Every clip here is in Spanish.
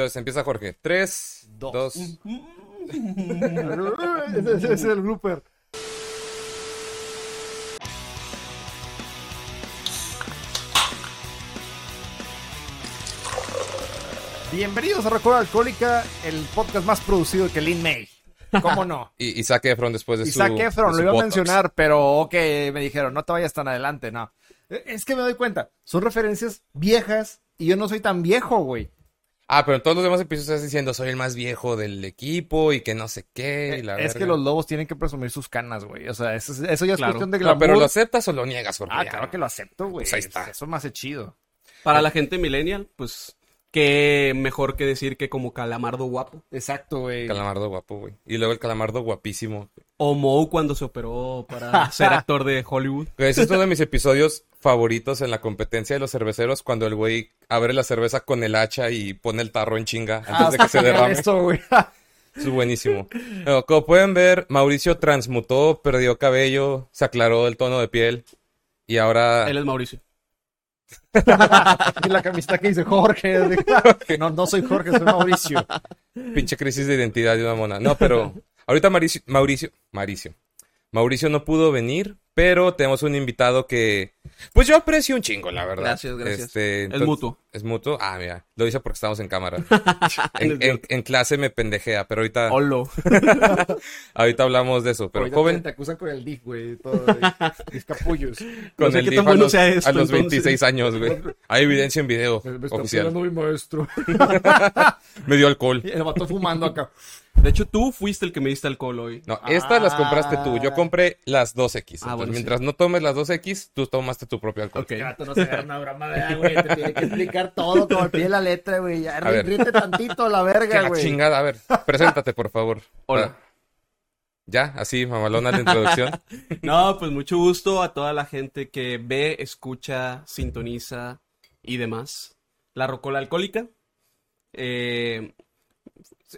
Entonces empieza Jorge. Tres, Dos. dos. ese, ese es el blooper. Bienvenidos a Recuerda Alcohólica, el podcast más producido que Lin May. ¿Cómo no? Y, y Zac Efron después de su. Isaac Efron, lo iba a mencionar, pero ok, me dijeron, no te vayas tan adelante, no. Eh, Es que me doy cuenta, son referencias viejas y yo no soy tan viejo, güey. Ah, pero en todos los demás episodios estás diciendo soy el más viejo del equipo y que no sé qué. y la es verga. que los lobos tienen que presumir sus canas, güey. O sea, eso, eso ya es Claro. cuestión de No, glamour. pero lo aceptas o lo niegas, Jorge. Ah, claro que lo acepto, güey. Pues ahí está. Eso me hace chido. Para la gente millennial, pues, qué mejor que decir que como calamardo guapo. Exacto, güey. Calamardo guapo, güey. Y luego el calamardo guapísimo. O Moe cuando se operó para ser actor de Hollywood. Ese es uno de mis episodios favoritos en la competencia de los cerveceros cuando el güey abre la cerveza con el hacha y pone el tarro en chinga antes Ah, de que se derrame. Eso, güey. Es buenísimo. Bueno, como pueden ver, Mauricio transmutó, perdió cabello, se aclaró el tono de piel y ahora... Él es Mauricio. y la camiseta que dice Jorge. No, no soy Jorge, soy Mauricio. Pinche crisis de identidad de una mona. No, pero ahorita Mauricio, Mauricio, Mauricio, Mauricio no pudo venir, pero tenemos un invitado que, pues yo aprecio un chingo, la verdad. Gracias, gracias. Este, Es entonces- mutuo. Es mutuo. Ah, mira, lo hice porque estamos en cámara. en, en- en clase me pendejea, pero ahorita, Olo. ahorita hablamos de eso. Pero Ahorita joven, Te, acusan con el DIF, güey. Todo, mis capullos. con no sé el DIF a los, esto, a los entonces. 26 años, güey. Hay evidencia en video Me, me está oficial. pegando mi maestro. Me dio alcohol. Y el vato fumando acá. De hecho, tú fuiste el que me diste alcohol hoy. No, estas las compraste tú. Yo compré las 2X. Entonces, Ah, bueno, sí. mientras no tomes las 2X, tú tomaste tu propio alcohol. Ok. El vato no se una broma, ¿verdad, güey. Te tiene que explicar todo como al pie de la letra, güey. Ya, ver. ríete tantito a la verga, güey. chingada. A ver, preséntate, por favor. Hola. Ya, así, mamalona la introducción. No, pues mucho gusto a toda la gente que ve, escucha, sintoniza y demás. La Rocola Alcohólica. Eh,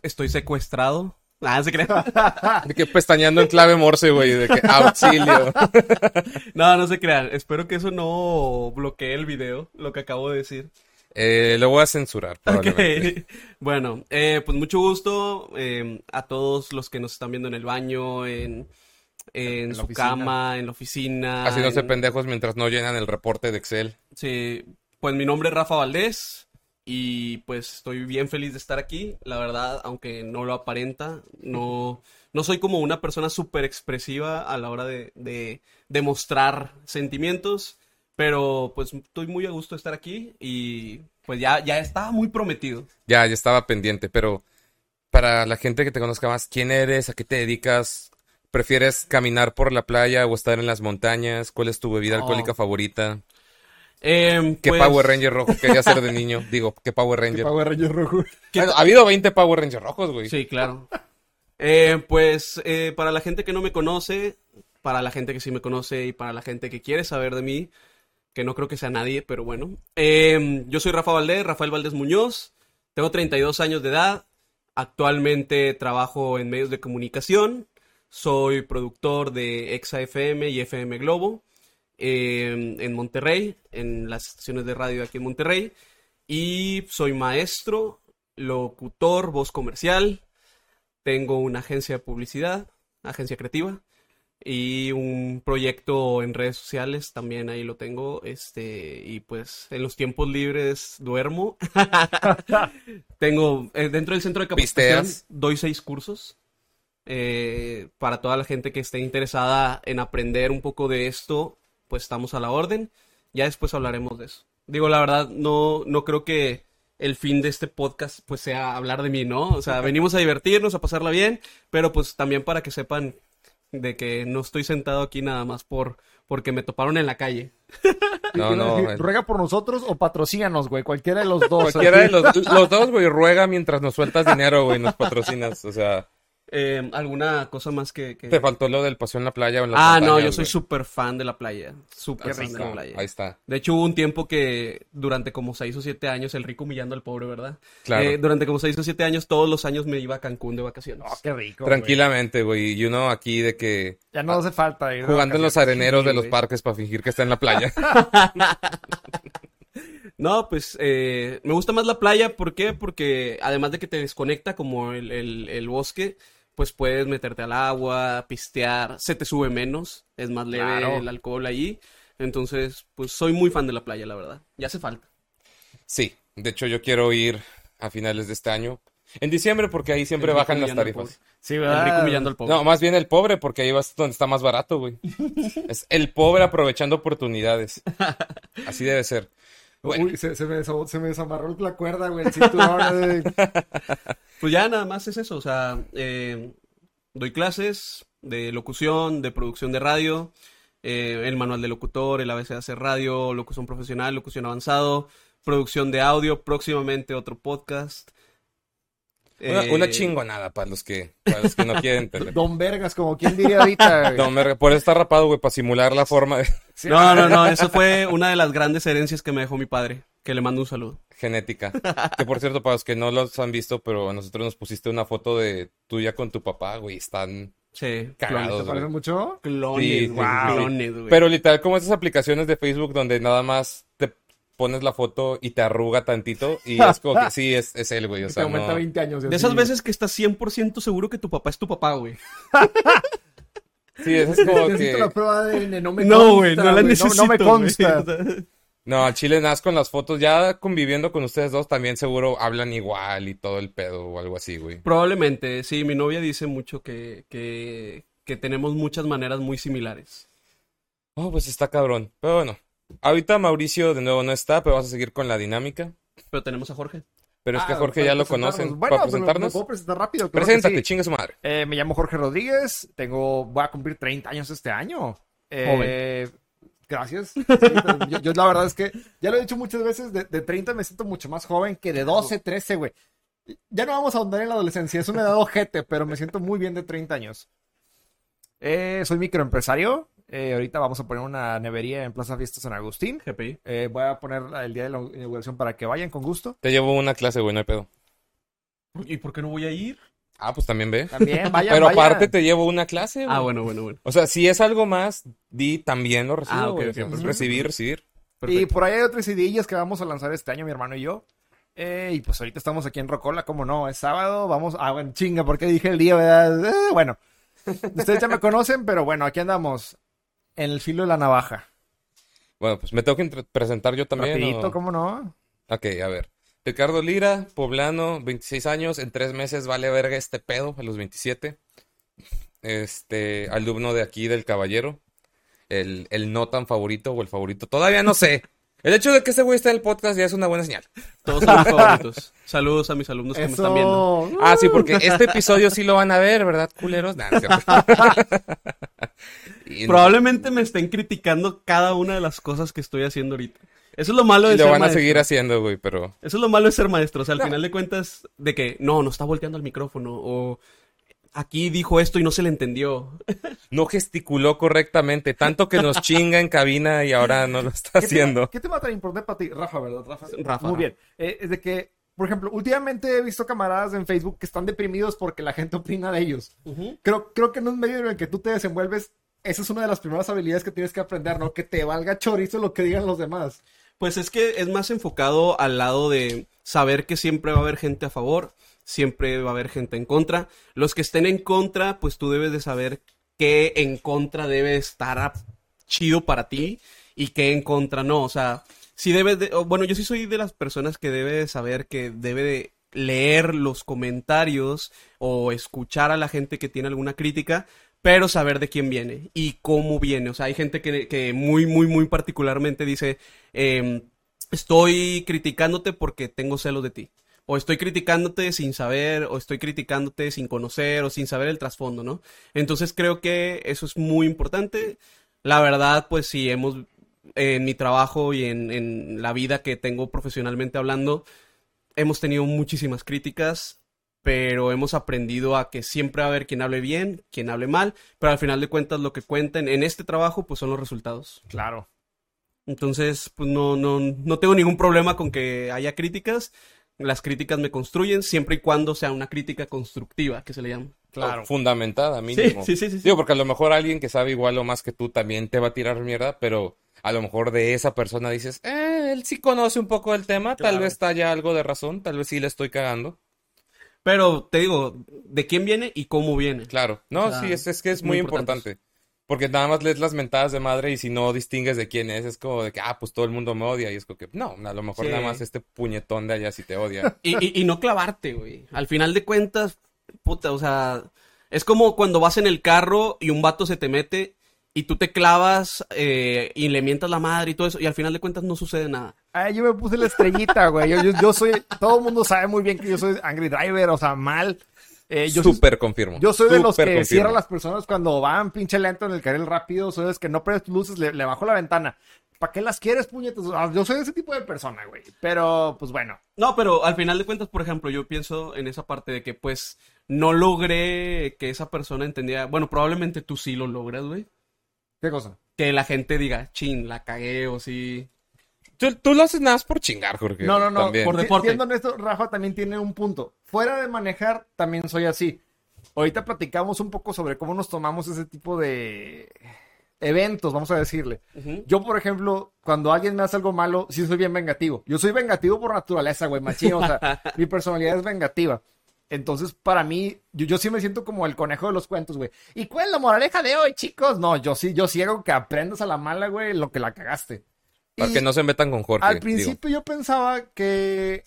estoy secuestrado. Ah, se crea. De que pestañeando en clave morse, güey. De que auxilio. No, no se crean. Espero que eso no bloquee el video, lo que acabo de decir. Eh, lo voy a censurar, probablemente. Ok. Bueno, eh, pues mucho gusto eh, a todos los que nos están viendo en el baño, en, en su oficina. cama, en la oficina. Haciéndose en- pendejos mientras no llenan el reporte de Excel. Sí, pues mi nombre es Rafa Valdés y pues estoy bien feliz de estar aquí. La verdad, aunque no lo aparenta, no, no soy como una persona súper expresiva a la hora de, de, de mostrar sentimientos, pero pues estoy muy a gusto de estar aquí y pues ya, ya estaba muy prometido. Ya, ya estaba pendiente, pero para la gente que te conozca más, ¿quién eres? ¿A qué te dedicas? ¿Prefieres caminar por la playa o estar en las montañas? ¿Cuál es tu bebida Oh. alcohólica favorita? Em, ¿Qué pues, Power Ranger rojo querías ser de niño? Digo, ¿qué Power Ranger? Power Ranger rojo. Bueno, ha habido 20 Power Rangers rojos, güey. Sí, claro. Eh, pues eh, para la gente que no me conoce, para la gente que sí me conoce y para la gente que quiere saber de mí, que no creo que sea nadie, pero bueno. eh, yo soy Rafa Valdés, Rafael Valdés Muñoz, tengo 32 años de edad, actualmente trabajo en medios de comunicación, soy productor de Exa FM y FM Globo eh, en Monterrey, en las estaciones de radio aquí en Monterrey, y soy maestro, locutor, voz comercial, tengo una agencia de publicidad, agencia creativa y un proyecto en redes sociales también ahí lo tengo, este y pues en los tiempos libres duermo. tengo eh, dentro del centro de capacitación Pisteas. doy seis cursos eh, para toda la gente que esté interesada en aprender un poco de esto, pues estamos a la orden. Ya después hablaremos de eso. Digo, la verdad, no, no creo que el fin de este podcast pues sea hablar de mí, ¿no? O sea, venimos a divertirnos, a pasarla bien, pero pues también para que sepan de que no estoy sentado aquí nada más por porque me toparon en la calle. No, no. eh, ¿Ruega por nosotros o patrocínanos, güey? Cualquiera de los dos. Cualquiera de los, los dos, güey, ruega mientras nos sueltas dinero, güey, nos patrocinas. O sea, Eh, ¿Alguna cosa más que...? que- te faltó lo del paseo en la playa o en las Ah, no, yo soy súper fan de la playa. Súper fan de la playa. Ahí está. De hecho, hubo un tiempo que durante como seis o siete años, el rico humillando al pobre, ¿verdad? Claro. Eh, durante como seis o siete años, todos los años me iba a Cancún de vacaciones. Oh, qué rico. Tranquilamente, güey. Y uno aquí de que. Ya no hace falta ir jugando en los areneros Sí, de los güey. parques para fingir que está en la playa. No, pues eh, me gusta más la playa, ¿por qué? Porque además de que te desconecta como el, el- el bosque, pues puedes meterte al agua, pistear, se te sube menos, es más leve Claro. el alcohol ahí. Entonces, pues soy muy fan de la playa, la verdad. Ya hace falta. Sí, de hecho yo quiero ir a finales de este año. En diciembre porque ahí siempre bajan las tarifas. Sí, El rico humillando al pobre. No, más bien el pobre porque ahí vas donde está más barato, güey. Es el pobre aprovechando oportunidades. Así debe ser. Bueno, Uy, se, se me, se me desamarró la cuerda, güey. el cinturón. Pues ya nada más es eso, o sea, eh, doy clases de locución, de producción de radio, eh, el manual de locutor, el ABC de hacer radio, locución profesional, locución avanzado, producción de audio, próximamente otro podcast. Una, Eh, una chingonada para los que, para los que no quieren entender. Don Vergas, como quien diría ahorita. güey. No, me- por eso está rapado, güey, para simular la forma de- Sí, No, no, no, eso fue una de las grandes herencias que me dejó mi padre, que le mando un saludo. genética. Que por cierto, para los que no los han visto, pero a nosotros nos pusiste una foto de tuya con tu papá, güey, están Sí, cagados, ¿Te parece güey. mucho? clones, Sí, clones, güey. Pero literal, como esas aplicaciones de Facebook donde nada más te pones la foto y te arruga tantito y es como que sí, es, es él, güey. O te sea, aumenta no... 20 años. y de esas veces que estás 100% seguro que tu papá es tu papá, güey. Sí, eso es como Necesito la que... prueba de ADN, no me No, consta, güey, no la güey, necesito. No, me güey. consta. No, al chile nada con las fotos, ya conviviendo con ustedes dos, también seguro hablan igual y todo el pedo o algo así, güey. Probablemente, sí, mi novia dice mucho que, que, que tenemos muchas maneras muy similares. Oh, pues está cabrón. Pero bueno, ahorita Mauricio de nuevo no está, pero vamos a seguir con la dinámica. Pero tenemos a Jorge. Pero es que Ah, Jorge ya lo presentarnos. conocen. Bueno, ¿Para pero me presentarnos? puedo presentar rápido. Preséntate, sí. chingue su madre. Eh, me llamo Jorge Rodríguez, tengo, voy a cumplir 30 años este año. Eh, Gracias. Sí, pero yo, yo la verdad es que, ya lo he dicho muchas veces, de, de 30 me siento mucho más joven que de 12, 13, güey. Ya no vamos a ahondar en la adolescencia, es una edad ojete, pero me siento muy bien de 30 años. Eh, soy microempresario, eh, ahorita vamos a poner una nevería en Plaza Fiesta San Agustín. GPI. Eh, voy a poner el día de la inauguración para que vayan con gusto. Te llevo una clase, güey, no hay pedo. ¿Y por qué no voy a ir? Ah, pues también ve. También, vayan, Pero vayan. aparte te llevo una clase, güey. Ah, bueno, bueno, bueno. O sea, si es algo más, di también lo recibo, Ah, ok, güey. ok, O sea, perfecto. recibir, recibir. Y por ahí hay otras idillas que vamos a lanzar este año, mi hermano y yo. Eh, y pues ahorita estamos aquí en Rocola, como no, es sábado, vamos, ah, bueno, chinga, porque dije el día, ¿verdad? Eh, bueno, ustedes ya me conocen, pero bueno, aquí andamos, en el filo de la navaja. Bueno, pues me tengo que presentar yo también. Rapidito, ¿o? ¿cómo no? Ok, a ver. Ricardo Lira, poblano, 26 años, en tres meses vale verga este pedo, a los 27. Este, alumno de aquí del Caballero. El, el no tan favorito o el favorito, todavía no sé. El hecho de que ese güey esté en el podcast ya es una buena señal. Todos son mis favoritos. Saludos a mis alumnos que me están viendo. Ah, sí, porque este episodio sí lo van a ver, ¿verdad, culeros? Nah, no. Y- Probablemente me estén criticando cada una de las cosas que estoy haciendo ahorita. Eso es lo malo de y lo ser van a maestro. seguir haciendo, güey, pero... Eso es lo malo de ser maestro. O sea, al final de cuentas, de que no, no está volteando al micrófono. O aquí dijo esto y no se le entendió. No gesticuló correctamente, tanto que nos chinga en cabina y ahora no lo está ¿Qué haciendo. tema, ¿Qué tema tan importante para ti? Rafa, ¿verdad? Rafa. Rafa, Muy bien. Eh, es de que, por ejemplo, últimamente he visto camaradas en Facebook que están deprimidos porque la gente opina de ellos. Creo, creo que en un medio en el que tú te desenvuelves, esa es una de las primeras habilidades que tienes que aprender, ¿no? Que te valga chorizo lo que digan los demás. Pues es que es más enfocado al lado de saber que siempre va a haber gente a favor, siempre va a haber gente en contra. Los que estén en contra, pues tú debes de saber qué en contra debe estar chido para ti y qué en contra no. O sea, si debes de, bueno, yo sí soy de las personas que debe de saber que debe de leer los comentarios o escuchar a la gente que tiene alguna crítica, pero saber de quién viene y cómo viene. O sea, hay gente que, muy, muy, muy particularmente dice, em, estoy criticándote porque tengo celos de ti. O estoy criticándote sin saber, o estoy criticándote sin conocer, o sin saber el trasfondo, ¿no? Entonces creo que eso es muy importante. La verdad, pues si hemos, en mi trabajo y en, en la vida que tengo profesionalmente hablando, hemos tenido muchísimas críticas, pero hemos aprendido a que siempre va a haber quien hable bien, quien hable mal, pero al final de cuentas lo que cuentan en este trabajo, pues son los resultados. Claro. Entonces, pues no, no, no tengo ningún problema con que haya críticas. Las críticas me construyen siempre y cuando sea una crítica constructiva, que se le llama. Claro. O fundamentada, mínimo. sí, sí, sí. sí. Digo, porque a lo mejor alguien que sabe igual o más que tú también te va a tirar mierda, pero a lo mejor de esa persona dices, eh, él sí conoce un poco del tema, tal vez haya algo de razón, tal vez sí le estoy cagando. Pero te digo, ¿de quién viene y cómo viene? Claro, no, O sea, sí, es, es que es muy importante. Porque nada más lees las mentadas de madre y si no distingues de quién es, es como de que, ah, pues todo el mundo me odia. Y es como que, no, a lo mejor Sí. nada más este puñetón de allá sí te odia. Y, y- y no clavarte, güey. Al final de cuentas, puta, o sea, es como cuando vas en el carro y un vato se te mete y tú te clavas eh, y le mientas la madre y todo eso y al final de cuentas no sucede nada. Ay, yo me puse la estrellita, güey. Yo, yo, yo soy, todo el mundo sabe muy bien que yo soy Angry Driver, o sea, mal. Eh, yo, soy- Súper confirmo. yo soy de los que confirmo. cierra a las personas cuando van pinche lento en el carril rápido, soy de los que no prendes tus luces, le, le bajo la ventana. ¿Para qué las quieres, puñetas? Ah, Yo soy ese tipo de persona, güey. Pero, pues bueno. No, pero al final de cuentas, por ejemplo, yo pienso en esa parte de que pues no logré que esa persona entendiera, bueno, probablemente tú sí lo logras, güey. ¿Qué cosa? Que la gente diga, chin, la cagué o sí. Tú, tú lo haces nada más por chingar, Jorge. No, no, no. También. por deporte. Siendo honesto, Rafa también tiene un punto. Fuera de manejar, también soy así. Ahorita platicamos un poco sobre cómo nos tomamos ese tipo de eventos, vamos a decirle. Yo, por ejemplo, cuando alguien me hace algo malo, sí soy bien vengativo. Yo soy vengativo por naturaleza, güey, machín. O sea, mi personalidad es vengativa. Entonces, para mí, yo, yo sí me siento como el conejo de los cuentos, güey. ¿Y cuál es la moraleja de hoy, chicos? No, yo sí, yo sí hago que aprendas a la mala, güey, lo que la cagaste. Para Y- que no se metan con Jorge. al digo. principio yo pensaba que...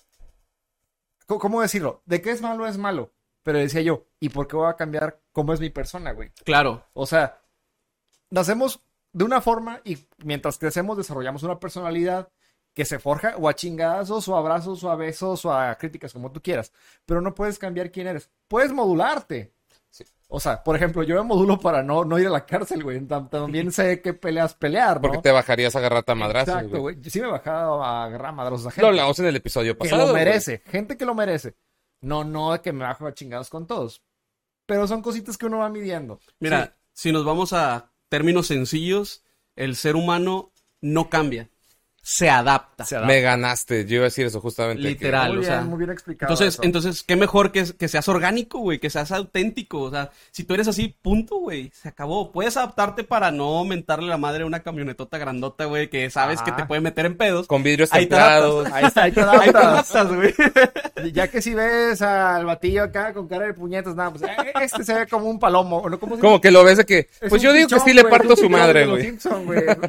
¿Cómo- ¿Cómo decirlo? De qué es malo es malo. Pero decía yo, ¿y por qué voy a cambiar cómo es mi persona, güey? Claro. O sea, nacemos de una forma y mientras crecemos desarrollamos una personalidad que se forja o a chingadazos o a abrazos o a besos o a críticas, como tú quieras. Pero no puedes cambiar quién eres. Puedes modularte. Sí. O sea, por ejemplo, yo me modulo para no, no ir a la cárcel, güey. Tam- También sé qué peleas pelear, ¿no? Porque te bajarías a agarrarte a madrazos, Exacto, güey. Sí me he bajado a agarrar a madrazos a gente Lo hablamos en el episodio que pasado. lo güey. merece, gente que lo merece. No, no de que me bajo a chingados con todos. Pero son cositas que uno va midiendo. Mira, si nos vamos a términos sencillos, el ser humano no cambia, se adapta. Se adapta. Me ganaste. Yo iba a decir eso justamente. que- Literal. muy o bien, sea, muy bien explicado. Entonces, eso. entonces, qué mejor que, que seas orgánico, güey, que seas auténtico. O sea, si tú eres así, punto, güey, se acabó. Puedes adaptarte para no mentarle la madre a una camionetota grandota, güey, que sabes que te puede meter en pedos. Con vidrios Ahí te templados. Ahí está, ahí te Ahí te adaptas. güey. Ya que si ves al batillo acá con cara de puñetas, nada, pues eh, este se ve como un palomo. ¿no? ¿Cómo se Como que lo ves de que. Es Pues yo digo que sí le parto su madre, güey.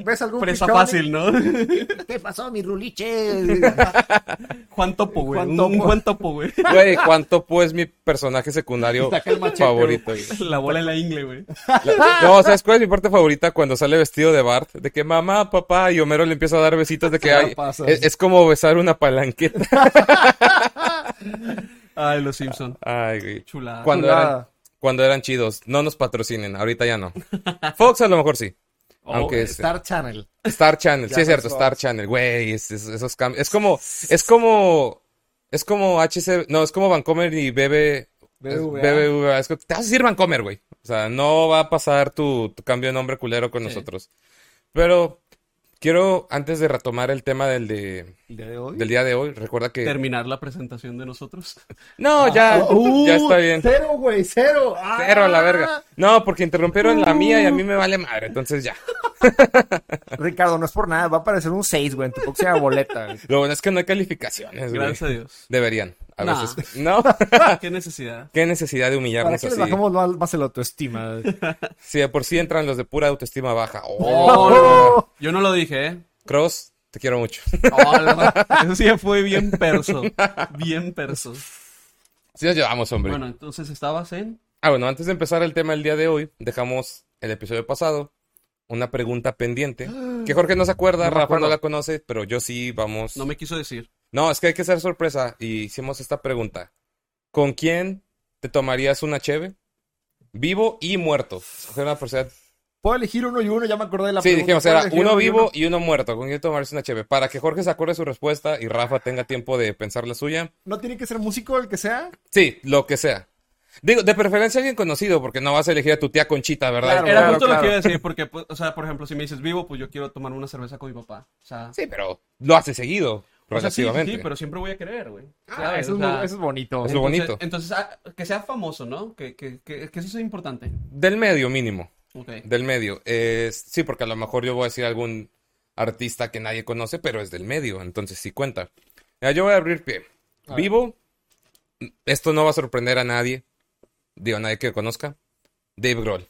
¿Ves algún Presa pichón? fácil, ¿no? ¿Qué pasó, mi ruliche? Juan Topo, güey. Juan Un, Topo. un Juan Topo, güey. Güey, cuánto pues mi personaje secundario machete, favorito. güey. La bola en la ingle, güey. No, ¿sabes cuál es mi parte favorita? Cuando sale vestido de Bart, de que mamá, papá, y Homero le empieza a dar besitos de que hay. Es, es como besar una palanqueta. Ay, los Simpson. Ay, güey. Chulada. Cuando Chulada. eran, cuando eran chidos. No nos patrocinen, ahorita ya no. Fox a lo mejor sí. Oh, Aunque es- Star Channel. Star Channel, sí es cierto. Star Channel, güey, es- es- esos cambios. Es como, es como, es como HC, no, es como Vancomer y BB, BBVA. BBVA. Es que te vas a decir Vancomer, güey. O sea, no va a pasar tu, tu cambio de nombre culero con Sí. nosotros. Pero quiero, antes de retomar el tema del de, ¿El día de hoy? del día de hoy, recuerda que... Terminar la presentación de nosotros. No, ya, Uh, ya está bien. Cero, güey, cero. Ah. Cero a la verga. No, porque interrumpieron la mía y a mí me vale madre, entonces ya. Ricardo, no es por nada, va a aparecer un 6, güey, en tu próxima boleta. Lo bueno es que no hay calificaciones, güey. Gracias a Dios. Deberían, a Nah. veces. No. Qué necesidad. Qué necesidad de ¿Para humillarnos qué les así. bajamos más, el autoestima? Si de por sí entran los de pura autoestima baja. Oh, Oh, no. Yo no lo dije, ¿eh? Cross, te quiero mucho. Oh, no. Eso sí fue bien perso. Bien perso. Sí nos llevamos, hombre. Bueno, entonces estabas en. Ah, bueno, antes de empezar el tema del día de hoy, dejamos el episodio pasado una pregunta pendiente. Que Jorge no se acuerda, No Rafa acuerdo. no la conoce, pero yo sí, vamos. No me quiso decir. No, es que hay que ser sorpresa y hicimos esta pregunta. ¿Con quién te tomarías una cheve? Vivo y muerto. Escoger una persona. ¿Puedo elegir uno y uno? Ya me acordé de la Sí, pregunta. dijimos, ¿Puedo era uno y vivo y uno muerto. ¿Con quién tomarse una cheve? Para que Jorge se acuerde su respuesta y Rafa tenga tiempo de pensar la suya. ¿No tiene que ser músico el que sea? Sí, lo que sea. Digo, de preferencia alguien conocido, porque no vas a elegir a tu tía Conchita, ¿verdad? Claro, Era claro, justo lo que iba a decir, porque, pues, o sea, por ejemplo, si me dices vivo, pues yo quiero tomar una cerveza con mi papá. O sea, Sí, pero lo hace seguido, o sea, sí, relativamente. sí, pero siempre voy a querer, güey. Ah, eso, O es, sea, mo- eso es bonito. Es lo entonces- bonito. Entonces, ah, que sea famoso, ¿no? Que, que, que, que eso sea importante. Del medio mínimo, Ok. del medio. Eh, sí, porque a lo mejor yo voy a decir algún artista que nadie conoce, pero es del medio, entonces sí cuenta. Ya, yo voy a abrir pie. Vivo, esto no va a sorprender a nadie, digo, a nadie que conozca. Dave Grohl.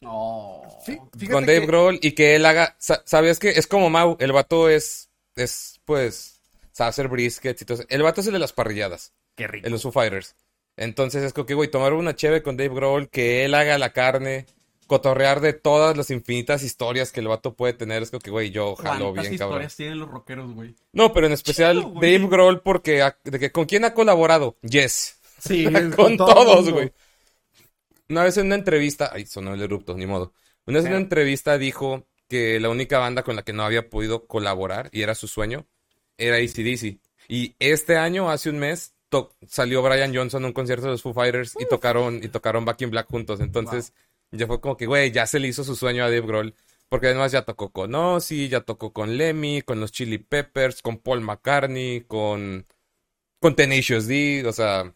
No. Sí, Con Dave que- Grohl y que él haga, sa- ¿sabes qué? Es como Mau, el vato es, es, pues, sabe hacer briskets y todo eso. El vato es el de las parrilladas. Qué rico. en los Foo Fighters. Entonces es como que, güey, tomar una cheve con Dave Grohl, que él haga la carne, cotorrear de todas las infinitas historias que el vato puede tener. Es como que, güey, yo jalo ¿Cuántas bien, cabrón. historias tienen los rockeros, güey? No, pero en especial Chido. Dave Grohl, porque ha- de que, ¿con quién ha colaborado? Yes. Sí, con todo todos, güey. Una vez en una entrevista, ay, sonó el erupto, ni modo. Una vez en una Pero- entrevista dijo que la única banda con la que no había podido colaborar, y era su sueño, era ACDC. Y este año, hace un mes, salió Brian Johnson a un concierto de los Foo Fighters y tocaron, y tocaron Back in Black juntos. Entonces, ya fue como que, güey, ya se le hizo su sueño a Dave Grohl. Porque además ya tocó con Ozzy, ya tocó con Lemmy, con los Chili Peppers, con Paul McCartney, con, con Tenacious D, o sea...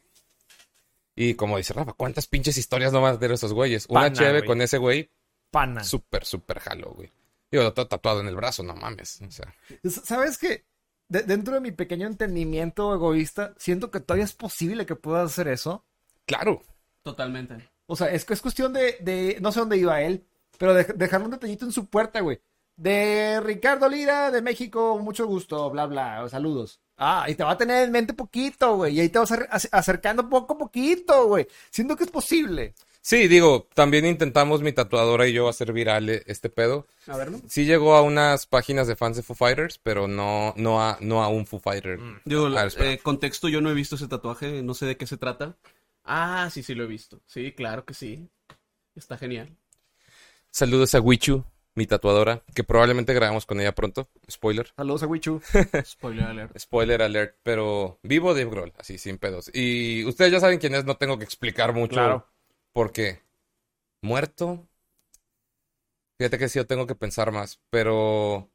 Y como dice Rafa, ¿cuántas pinches historias no van a tener esos güeyes? Una güey. con ese güey, Pana. súper, súper jalo, güey. Digo, todo tatuado en el brazo, no mames. O sea, ¿Sabes qué? De- dentro de mi pequeño entendimiento egoísta, siento que todavía es posible que puedas hacer eso. claro. Totalmente. O sea, es que es cuestión de, de- no sé dónde iba él, pero de, dejar un detallito en su puerta, güey. De Ricardo Lira, de México, mucho gusto, bla, bla, saludos. Ah, y te va a tener en mente poquito, güey, y ahí te vas a- acercando poco a poquito, güey. Siento que es posible. Sí, digo, también intentamos mi tatuadora y yo hacer viral eh, este pedo. A ver, ¿no? Sí llegó a unas páginas de fans de Foo Fighters, pero no, no, a, no a un Foo Fighter. Digo, ver, espera. eh, contexto, yo no he visto ese tatuaje, no sé de qué se trata. Ah, sí, sí lo he visto. Sí, claro que sí. Está genial. Saludos a Wichu, mi tatuadora, que probablemente grabamos con ella pronto. Spoiler. Saludos a Wichu. Spoiler alert. Spoiler alert, pero vivo Dave Grohl, así sin pedos. Y ustedes ya saben quién es, no tengo que explicar mucho Claro. Por qué. ¿Muerto? Fíjate que sí, yo tengo que pensar más, pero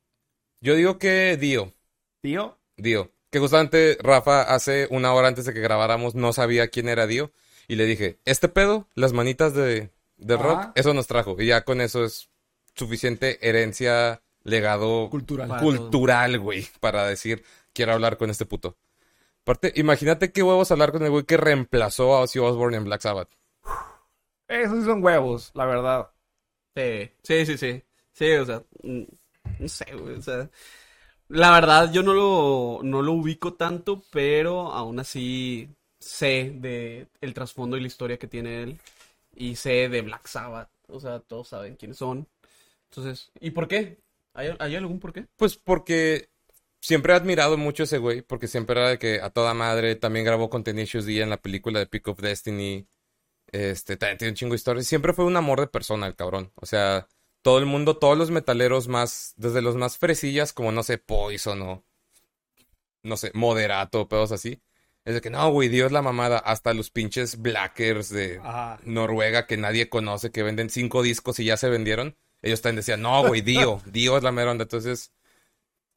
yo digo que Dio, Tío, Dio. Que justamente Rafa hace una hora antes de que grabáramos no sabía quién era Dio y le dije, este pedo, las manitas de, de rock, eso nos trajo. Y ya con eso es suficiente herencia, legado cultural. Cultural, güey, para decir, quiero hablar con este puto. Aparte, imagínate qué huevos hablar con el güey que reemplazó a Ozzy Osbourne en Black Sabbath. Esos sí son huevos, la verdad. Sí, sí, sí, sí. Sí, o sea, no sé, güey, o sea, la verdad yo no lo, no lo ubico tanto, pero aún así sé de el trasfondo y la historia que tiene él y sé de Black Sabbath, o sea, todos saben quiénes son. Entonces, ¿y por qué? ¿Hay, hay algún por qué? Pues porque siempre he admirado mucho a ese güey, porque siempre era de que a toda madre también grabó con Tenacious D en la película de Pick of Destiny. Este, también tiene un chingo de historias. Siempre fue un amor de persona el cabrón. O sea, todo el mundo, todos los metaleros más, desde los más fresillas, como no sé, Poison o no sé, Moderato, pedos así. Es de que no, güey, Dios la mamada. Hasta los pinches blackers de Ajá. Noruega que nadie conoce, que venden cinco discos y ya se vendieron. Ellos también decían, no, güey, Dio, Dio es la mera onda. Entonces,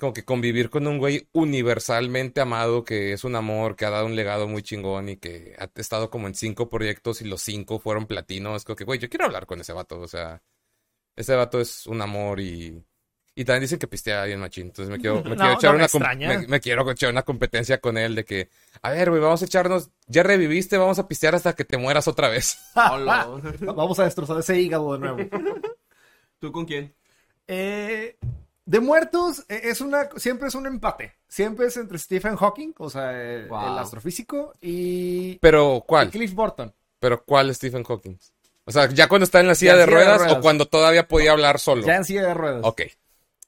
como que convivir con un güey universalmente amado, que es un amor, que ha dado un legado muy chingón y que ha estado como en cinco proyectos y los cinco fueron platino. Es como que, güey, yo quiero hablar con ese vato. O sea, ese vato es un amor y. Y también dicen que pistea bien machín. Entonces me quiero, me No, quiero echar una me, me quiero echar una competencia con él de que, a ver, güey, vamos a echarnos, ya reviviste, vamos a pistear hasta que te mueras otra vez. Vamos a destrozar ese hígado de nuevo. ¿Tú con quién? Eh, de muertos, eh, es una, siempre es un empate. Siempre es entre Stephen Hawking, o sea, el, Wow. el astrofísico, y Pero, ¿cuál? Cliff Burton. Pero ¿cuál Stephen Hawking? O sea, ¿ya cuando está en la silla de silla de ruedas, o cuando todavía podía hablar solo? Ya en silla de ruedas. Ok.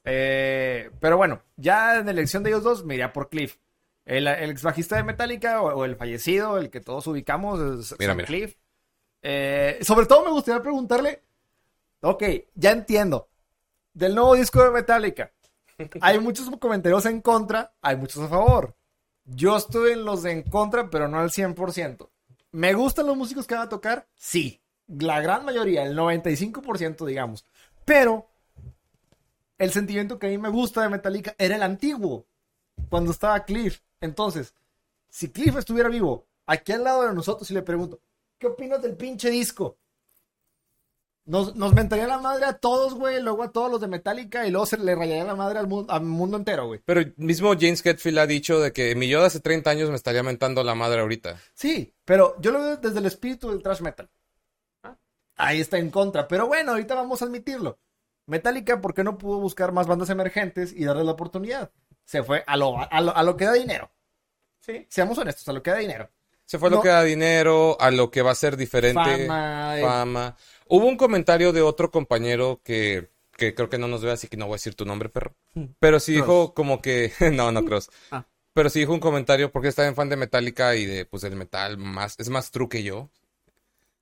Eh, pero bueno, ya en la elección de ellos dos, me iría por Cliff. El, el ex bajista de Metallica o, o el fallecido, el que todos ubicamos, es Mira, mira. Cliff. Eh, sobre todo me gustaría preguntarle, ok, ya entiendo, del nuevo disco de Metallica, hay muchos comentarios en contra, hay muchos a favor. Yo estoy en los de en contra, pero no al 100%. ¿Me gustan los músicos que van a tocar? Sí. La gran mayoría, el 95%, digamos. Pero el sentimiento que a mí me gusta de Metallica era el antiguo, cuando estaba Cliff. Entonces, si Cliff estuviera vivo, aquí al lado de nosotros, y le pregunto, ¿qué opinas del pinche disco? Nos, nos mentaría la madre a todos, güey, luego a todos los de Metallica y luego se le rayaría la madre al, mu- al mundo entero, güey. Pero mismo James Hetfield ha dicho de que mi yo de hace 30 años me estaría mentando la madre ahorita. Sí, pero yo lo veo desde el espíritu del thrash metal. Ahí está en contra. Pero bueno, ahorita vamos a admitirlo. Metallica, ¿por qué no pudo buscar más bandas emergentes y darles la oportunidad? Se fue a lo, a lo, a lo que da dinero. Sí. Seamos honestos, a lo que da dinero. Se fue a lo No. que da dinero, a lo que va a ser diferente. Fama, eh. Hubo un comentario de otro compañero que, que creo que no nos ve, así que no voy a decir tu nombre, perro. Pero sí dijo como que... no, no, Cross. Ah. Pero sí dijo un comentario porque está en fan de Metallica y de, pues, el metal más... Es más true que yo.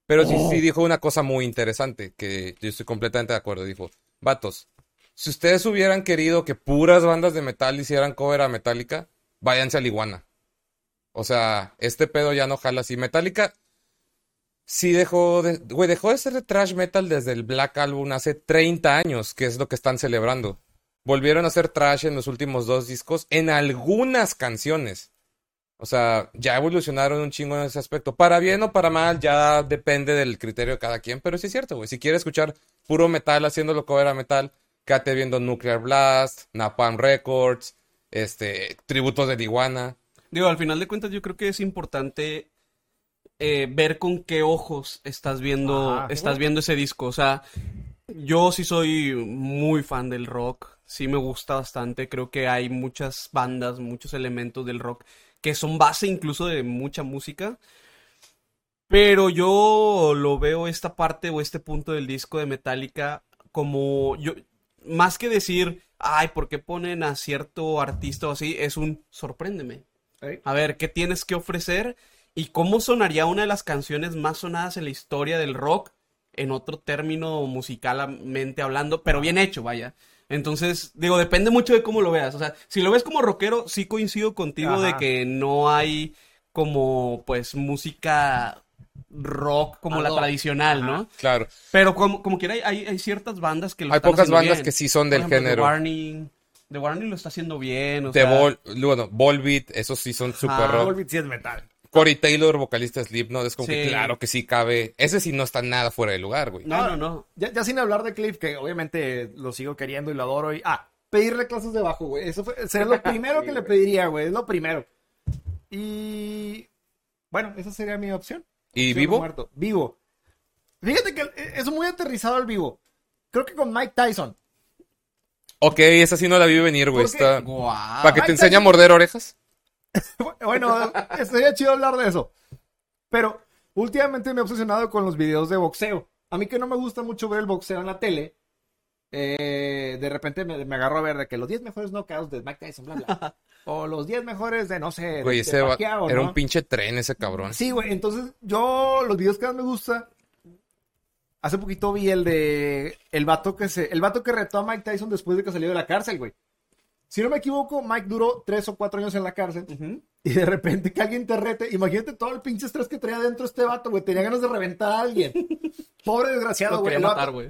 Pero sí, sí dijo una cosa muy interesante, que yo estoy completamente de acuerdo. Dijo, vatos, si ustedes hubieran querido que puras bandas de metal hicieran cover a Metallica, váyanse a la iguana. O sea, este pedo ya no jala así. Metallica sí dejó de... Güey, dejó de ser de thrash metal desde el Black Album hace 30 años, que es lo que están celebrando. Volvieron a hacer trash en los últimos dos discos en algunas canciones. O sea, ya evolucionaron un chingo en ese aspecto. Para bien o para mal, ya depende del criterio de cada quien. Pero sí es cierto, güey. Si quieres escuchar puro metal haciéndolo cover a metal, quédate viendo Nuclear Blast, Napalm Records, este, tributos de Iguana. Digo, al final de cuentas yo creo que es importante eh, ver con qué ojos estás viendo, Ajá. estás viendo ese disco. O sea, yo sí soy muy fan del rock, sí me gusta bastante. Creo que hay muchas bandas, muchos elementos del rock que son base incluso de mucha música. Pero yo lo veo esta parte o este punto del disco de Metallica como yo más que decir, ay, ¿por qué ponen a cierto artista o así? Es un sorpréndeme. A ver, ¿qué tienes que ofrecer? ¿Y cómo sonaría una de las canciones más sonadas en la historia del rock? En otro término musicalmente hablando, pero bien hecho, vaya. Entonces, digo, depende mucho de cómo lo veas. O sea, si lo ves como rockero, sí coincido contigo de que no hay como, pues, música rock como la tradicional, ¿no? Claro. Pero como, como quiera, hay, hay, ciertas bandas que lo Hay están pocas bandas bien. que sí son del ejemplo, género. The Warning, The Warning lo está haciendo bien, o De sea... Vol, bueno, Volbeat, esos sí son super Ajá. rock. Volbeat sí es metal. Corey Taylor, vocalista de Slipknot, es como que Sí. claro que sí cabe. Ese sí no está nada fuera de lugar, güey. No, no, no. Ya, ya sin hablar de Cliff, que obviamente lo sigo queriendo y lo adoro. Y, ah, pedirle clases de bajo, güey. Eso fue, sería lo primero que le pediría, güey. Es lo primero. Y. Bueno, esa sería mi opción. ¿Y Opción vivo? muerto. Vivo. Fíjate que es muy aterrizado al vivo. Creo que con Mike Tyson. Ok, esa sí no la vi venir, güey. Está... Guau. ¿Para que te enseñe a morder orejas? Bueno, estaría chido hablar de eso. Pero últimamente me he obsesionado con los videos de boxeo. A mí que no me gusta mucho ver el boxeo en la tele. eh, de repente me, me agarro a ver de que los 10 mejores knockouts de Mike Tyson, bla, bla. o los 10 mejores de, no sé, Güey, de ese va- Pacquiao, era ¿no? un pinche tren ese cabrón. Sí, güey. Entonces, yo, los videos que más me gusta. Hace poquito vi el de. El vato que se. El vato que retó a Mike Tyson después de que salió de la cárcel, güey. Si no me equivoco, Mike duró tres o cuatro años en la cárcel. Ujú. Y de repente que alguien te rete. Imagínate todo el pinche estrés que traía dentro este vato, güey. Tenía ganas de reventar a alguien. Pobre desgraciado, güey.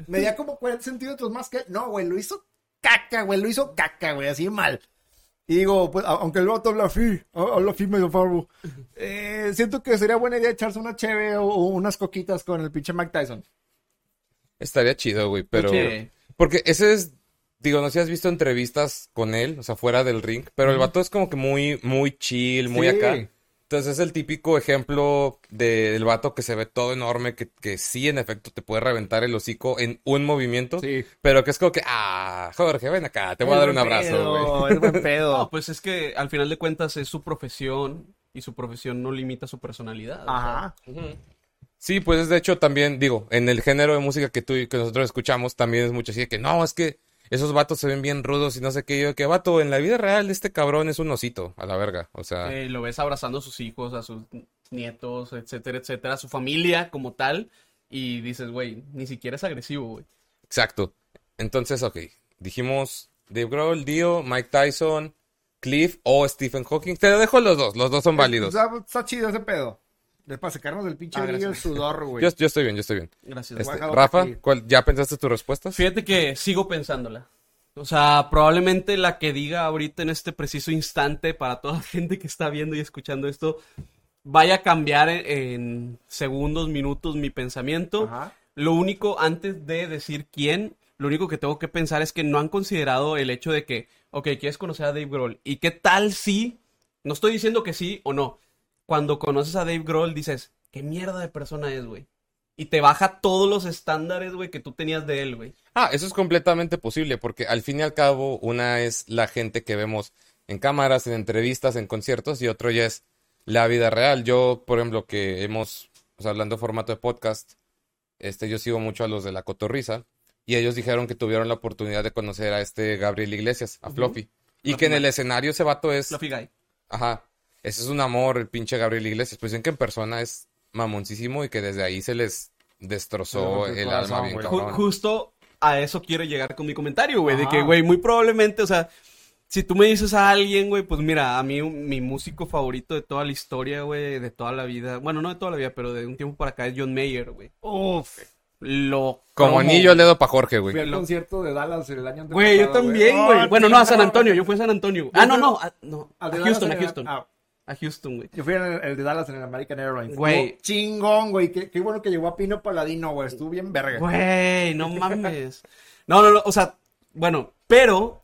Medía como 40 centímetros más que él. No, güey, lo hizo caca, güey. Lo hizo caca, güey. Así mal. Y digo, pues, aunque el vato habla ha- habla así medio farbo. Eh, siento que sería buena idea echarse una cheve o, o unas coquitas con el pinche Mike Tyson. Estaría chido, güey, pero... Porque ese es... Digo, no sé si has visto entrevistas con él, o sea, fuera del ring, pero el vato es como que muy, muy chill, muy Sí. acá. Entonces es el típico ejemplo de- del vato que se ve todo enorme, que, que sí, en efecto, te puede reventar el hocico en un movimiento, Sí. pero que es como que, ah, Jorge, ven acá, te voy a dar un abrazo, güey. Es buen pedo. No, pues es que al final de cuentas es su profesión y su profesión no limita su personalidad. o sea, Ajá. Sí, pues de hecho también, digo, en el género de música que tú y que nosotros escuchamos, también es mucho así de que no, es que esos vatos se ven bien rudos y no sé qué. Yo, que vato, en la vida real este cabrón es un osito, a la verga. O sea, eh, lo ves abrazando a sus hijos, a sus nietos, etcétera, etcétera, a su familia como tal. Y dices, güey, ni siquiera es agresivo, güey. exacto. Entonces, ok, dijimos Dave Grohl, Dio, Mike Tyson, Cliff o Stephen Hawking. Te lo dejo los dos, los dos son válidos. Está, está chido ese pedo. De para sacarnos del pinche Ah, brillo el gracias. sudor, güey. Yo, yo estoy bien, yo estoy bien. Gracias. Este, Rafa. ¿cuál- ¿ya pensaste tus respuestas? Fíjate que sigo pensándola. O sea, probablemente la que diga ahorita en este preciso instante para toda la gente que está viendo y escuchando esto vaya a cambiar en, en segundos, minutos mi pensamiento. Ajá. lo único, antes de decir quién, lo único que tengo que pensar es que no han considerado el hecho de que, ok, quieres conocer a Dave Grohl. ¿Y qué tal si, no estoy diciendo que sí o no, cuando conoces a Dave Grohl dices, qué mierda de persona es, güey? Y te baja todos los estándares, güey, que tú tenías de él, güey. Ah, eso es completamente posible, porque al fin y al cabo, una es la gente que vemos en cámaras, en entrevistas, en conciertos, y otro ya es la vida real. Yo, por ejemplo, que hemos, o sea, hablando de formato de podcast, este, yo sigo mucho a los de la cotorriza, y ellos dijeron que tuvieron la oportunidad de conocer a este Gabriel Iglesias, a Fluffy. Y que en el escenario ese vato es. Fluffy Guy. Ajá. Ese es un amor, el pinche Gabriel Iglesias. Pues dicen que en persona es mamoncísimo y que desde ahí se les destrozó el corazón, alma bien cabrón. justo a eso quiero llegar con mi comentario, güey. De que, güey, muy probablemente, o sea, si tú me dices a alguien, güey, pues mira, a mí mi músico favorito de toda la historia, güey, de toda la vida, bueno, no de toda la vida, pero de un tiempo para acá es John Mayer, güey. Uf. Lo Como anillo al dedo pa' Jorge, Fui güey. al concierto de Dallas el año anterior. Güey, yo también, güey. bueno, no, a San Antonio, yo fui a San Antonio. Ah, no, no, a, no, a Houston, a Houston. ah, A Houston, güey. Yo fui en el, el de Dallas en el American Airlines. Güey. Chingón, güey. Qué, qué bueno que llegó a Pino Paladino, güey. Estuvo bien verga. Güey, no mames. No, no, no, o sea, bueno, pero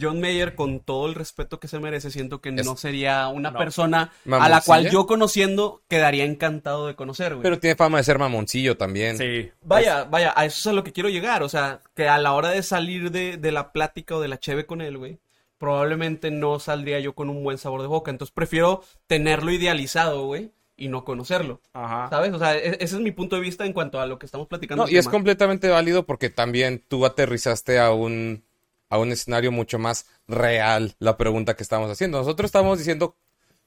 John Mayer, con todo el respeto que se merece, siento que Es- no sería una No. persona a la cual yo conociendo quedaría encantado de conocer, güey. Pero tiene fama de ser mamoncillo también. Sí. Vaya, vaya, a eso es a lo que quiero llegar, o sea, que a la hora de salir de, de la plática o de la cheve con él, güey, probablemente no saldría yo con un buen sabor de boca, entonces prefiero tenerlo idealizado, güey, y no conocerlo, Ajá. ¿sabes? O sea, e- ese es mi punto de vista en cuanto a lo que estamos platicando. No, del y es completamente válido porque también tú aterrizaste a un, a un escenario mucho más real la pregunta que estamos haciendo. Nosotros estamos diciendo,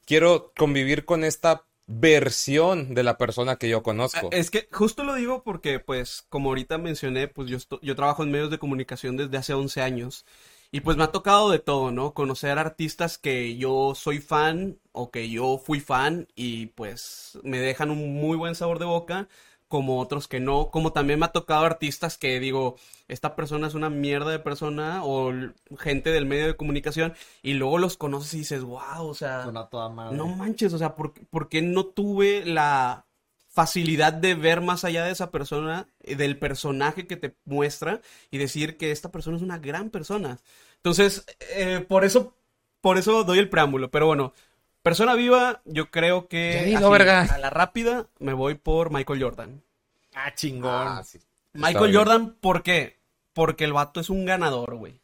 quiero convivir con esta versión de la persona que yo conozco. Ah, Es que justo lo digo porque, pues, como ahorita mencioné, pues yo, yo trabajo en medios de comunicación desde hace 11 años. Y pues me ha tocado de todo, ¿no? Conocer artistas que yo soy fan o que yo fui fan y pues me dejan un muy buen sabor de boca, como otros que no. Como también me ha tocado artistas que digo, esta persona es una mierda de persona o gente del medio de comunicación y luego los conoces y dices, wow, o sea... Suena toda madre. No manches, o sea, ¿por, por qué no tuve la facilidad de ver más allá de esa persona, eh, del personaje que te muestra y decir que esta persona es una gran persona? Entonces, eh, por eso, por eso doy el preámbulo, pero bueno, persona viva, yo creo que Ya dilo, así, verga. a la rápida me voy por Michael Jordan. Ah, chingón. Ah, sí. Está Michael bien. Jordan, ¿por qué? Porque el vato es un ganador, güey.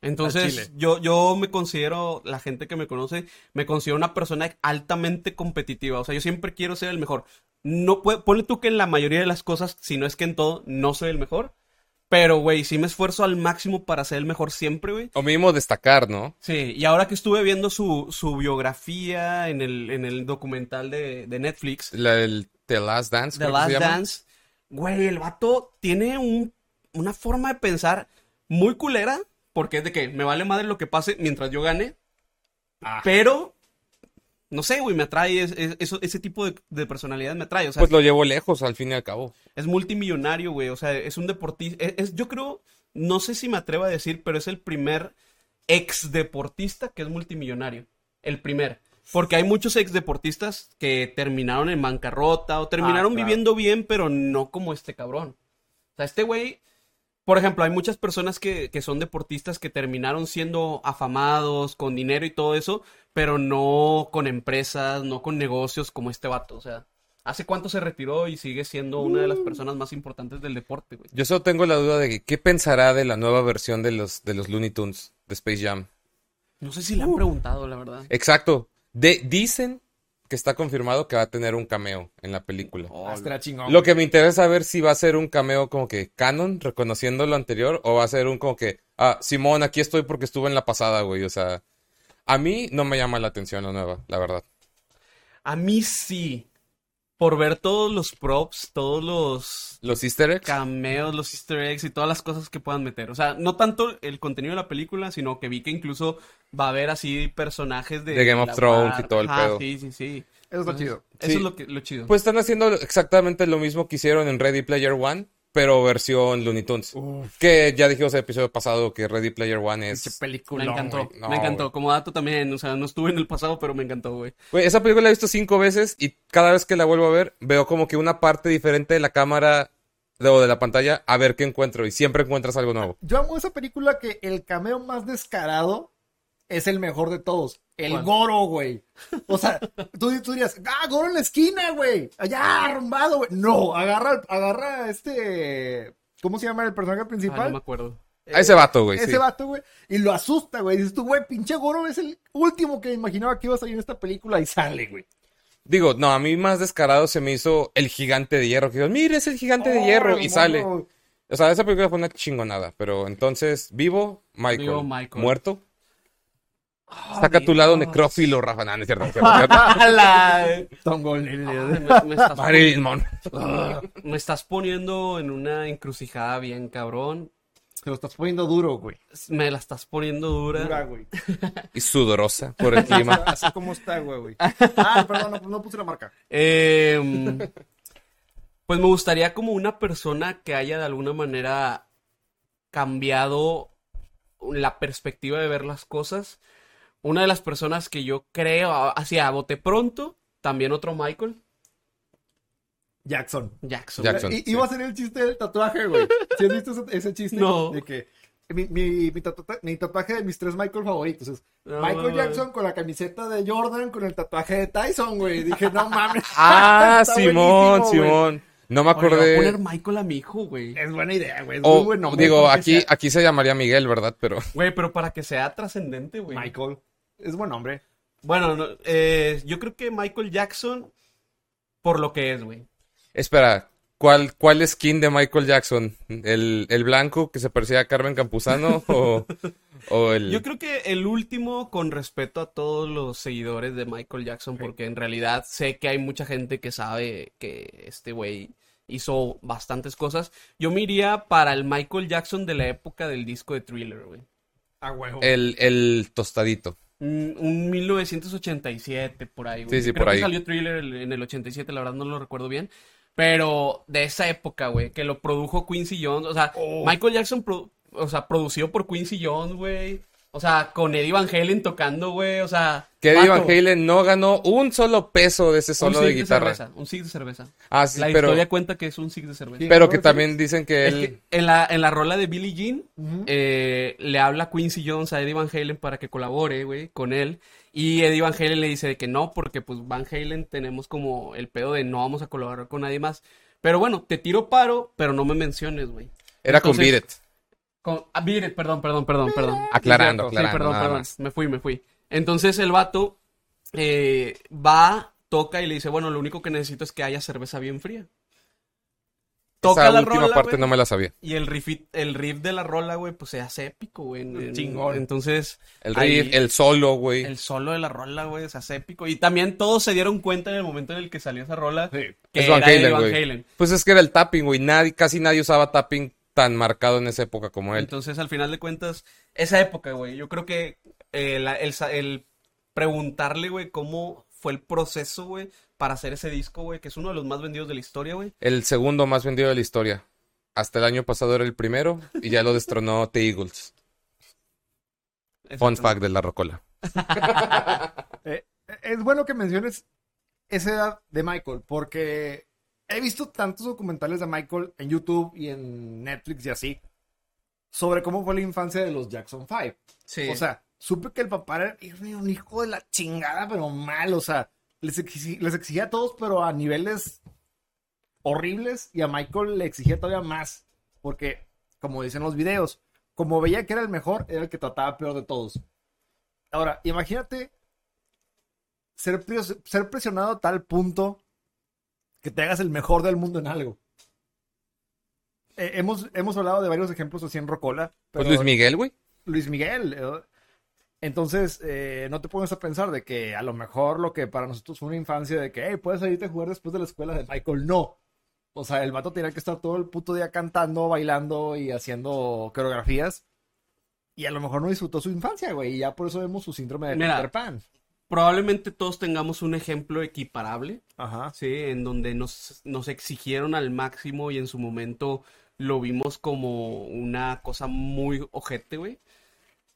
Entonces, yo, yo me considero, la gente que me conoce, me considero una persona altamente competitiva. O sea, yo siempre quiero ser el mejor. No puede, ponle tú que en la mayoría de las cosas, si no es que en todo, no soy el mejor. Pero, güey, sí me esfuerzo al máximo para ser el mejor siempre, güey. O mínimo destacar, ¿no? Sí, y ahora que estuve viendo su, su biografía en el, en el documental de, de Netflix, La, el The Last Dance, The Last. Dance, güey, el vato tiene un, una forma de pensar muy culera, porque es de que me vale madre lo que pase mientras yo gane, Ah. pero, no sé, güey, me atrae, es- ese tipo de, de personalidad me atrae, o sea, Pues lo llevo lejos al fin y al cabo. es multimillonario, güey, o sea, es un deportista, es, es- yo creo, no sé si me atrevo a decir, pero es el primer ex deportista que es multimillonario, el primer. Porque hay muchos ex deportistas que terminaron en bancarrota o terminaron Ah, claro. viviendo bien, pero no como este cabrón. O sea, este güey, por ejemplo, hay muchas personas que, que son deportistas que terminaron siendo afamados, con dinero y todo eso, pero no con empresas, no con negocios como este vato. O sea, ¿hace cuánto se retiró y sigue siendo una de las personas más importantes del deporte, güey? Yo solo tengo la duda de que, qué pensará de la nueva versión de los, de los Looney Tunes de Space Jam. No sé si le han preguntado, la verdad. Exacto. De, dicen que está confirmado que va a tener un cameo en la película. Ah, estará chingón. Lo que me interesa saber si va a ser un cameo como que canon, reconociendo lo anterior, o va a ser un como que, ah, Simón, aquí estoy porque estuve en la pasada, güey. O sea, a mí no me llama la atención la nueva, la verdad. A mí sí. Por ver todos los props, todos los Los easter eggs. cameos, los easter eggs y todas las cosas que puedan meter. O sea, no tanto el contenido de la película, sino que vi que incluso va a haber así personajes de... De Game of Thrones y todo el Ajá, pedo. Sí, sí, sí. Eso está Entonces, chido. Eso Sí. es lo, que, lo chido. Pues están haciendo exactamente lo mismo que hicieron en Ready Player One, pero versión Looney Tunes. Uf, Que ya dijimos en el episodio pasado que Ready Player One es... película. me encantó. No, me encantó. Como dato también, o sea, no estuve en el pasado, pero me encantó, güey. Güey, esa película la he visto cinco veces y cada vez que la vuelvo a ver veo como que una parte diferente de la cámara de, o de la pantalla a ver qué encuentro y siempre encuentras algo nuevo. Yo amo esa película que el cameo más descarado es el mejor de todos. El ¿Cuál? Goro, güey. O sea, tú, tú dirías, ah, Goro en la esquina, güey. Allá, arrumbado, güey. No, agarra, agarra a este. ¿Cómo se llama el personaje Ah, principal? no me acuerdo. A ese vato, güey. Ese sí. vato, güey. Y lo asusta, güey. Dices tú, güey, pinche Goro es el último que imaginaba que iba a salir en esta película y sale, güey. Digo, no, a mí más descarado se me hizo el gigante de hierro. Que digo, mire, es el gigante de Oh, hierro el y sale. O sea, esa película fue una chingonada. Pero entonces, vivo, Michael. Vivo, Michael. Muerto. Ah, Saca tu lado necrófilo, Rafa. No, no es cierto, no es cierto, me, estás, poniendo en una encrucijada bien cabrón. Te lo estás poniendo duro, güey. Me la estás poniendo dura. Dura, güey. Y sudorosa por el clima. Así como está, güey, güey. Ah, perdón, no, no puse la marca. Em, pues me gustaría como una persona que haya de alguna manera cambiado la perspectiva de ver las cosas. Una de las personas que yo creo, a- así a bote pronto, también otro Michael Jackson. Jackson. Jackson. I- sí. Iba a ser el chiste del tatuaje, güey. ¿Sí has visto ese, ese chiste? No. De que mi, mi, mi, tatu- mi tatuaje de mis tres Michael favoritos es No, Michael. Jackson con la camiseta de Jordan con el tatuaje de Tyson, güey. Dije, no mames. Ah, Simón. Simón. No me Oye, voy a acordé. poner Michael a mi hijo, güey. Es buena idea, güey. Es O, muy buen nombre. digo, aquí, sea aquí se llamaría Miguel, ¿verdad? Pero Güey, pero para que sea trascendente, güey. Michael. Es buen nombre. Bueno, no, eh, yo creo que Michael Jackson, por lo que es, güey. espera, ¿cuál, cuál skin de Michael Jackson? ¿El, el blanco que se parecía a Carmen Campuzano o, o el... Yo creo que el último, con respeto a todos los seguidores de Michael Jackson, porque en realidad sé que hay mucha gente que sabe que este güey hizo bastantes cosas. Yo me iría para el Michael Jackson de la época del disco de Thriller, güey. A huevo. el, el tostadito? Un, un 1987, por ahí, güey. Sí, sí, Creo por que ahí. salió Thriller el- en el 87, la verdad no lo recuerdo bien. Pero de esa época, güey, que lo produjo Quincy Jones. O sea, Oh. Michael Jackson, o sea, producido por Quincy Jones, güey. O sea, con Eddie Van Halen tocando, güey. O sea, Que Eddie Van Halen no ganó un solo peso de ese un solo de guitarra. cerveza, un six de cerveza. Ah, sí, la pero, historia cuenta que es un six de cerveza. Pero que también dicen que Es él... que en la, en la rola de Billie Jean, eh, le habla Quincy Jones a Eddie Van Halen para que colabore, güey, con él. Y Eddie Van Halen le dice de que no, porque pues Van Halen tenemos como el pedo de no vamos a colaborar con nadie más. Pero bueno, te tiro paro, pero no me menciones, güey. Era con entonces- Beat It. Con, ah, It, perdón, perdón, perdón, perdón. Aclarando, Sí, Sí, aclarando, perdón, nada perdón. más. Me fui, me fui. Entonces el vato eh, va, toca y le dice, bueno, lo único que necesito es que haya cerveza bien fría. Toca Esa la última rola, parte no me la sabía. y el riff, el riff de la rola, güey, pues se hace épico, güey. en- Chingón. Entonces, El Ahí- riff, el solo, güey. el solo de la rola, güey, se hace épico. Y también todos se dieron cuenta en el momento en el que salió esa rola Sí. que Es Van era Eddie Halen, Van güey. Halen. Pues es que era el tapping, güey. Nadie, casi nadie usaba tapping tan marcado en esa época como él. Entonces, al final de cuentas, esa época, güey, yo creo que eh, la- el, sa- el preguntarle, güey, cómo fue el proceso, güey, para hacer ese disco, güey, que es uno de los más vendidos de la historia, güey. El segundo más vendido de la historia. Hasta el año pasado era el primero y ya lo destronó The Eagles. Fun fact de la Rocola. Eh, es bueno que menciones esa edad de Michael, porque he visto tantos documentales de Michael en YouTube y en Netflix y así, sobre cómo fue la infancia de los Jackson 5. Sí. O sea, supe que el papá era era un hijo de la chingada, pero mal, o sea, les, exigía a todos, pero a niveles horribles, y a Michael le exigía todavía más, porque, como dicen los videos, como veía que era el mejor, era el que trataba peor de todos. Ahora, imagínate ser, ser presionado a tal punto que te hagas el mejor del mundo en algo. Eh, hemos, hemos hablado de varios ejemplos así en Rocola. Pues Luis Miguel, güey. Luis Miguel. eh, Entonces, eh, no te pones a pensar de que a lo mejor lo que para nosotros fue una infancia de que, hey, puedes salirte a jugar después de la escuela de Michael. No. O sea, el vato tenía que estar todo el puto día cantando, bailando y haciendo coreografías. Y a lo mejor no disfrutó su infancia, güey. Y ya por eso vemos su síndrome de. Peter Pan. Probablemente todos tengamos un ejemplo equiparable, Ajá. ¿sí? En donde nos, nos exigieron al máximo y en su momento lo vimos como una cosa muy ojete, güey.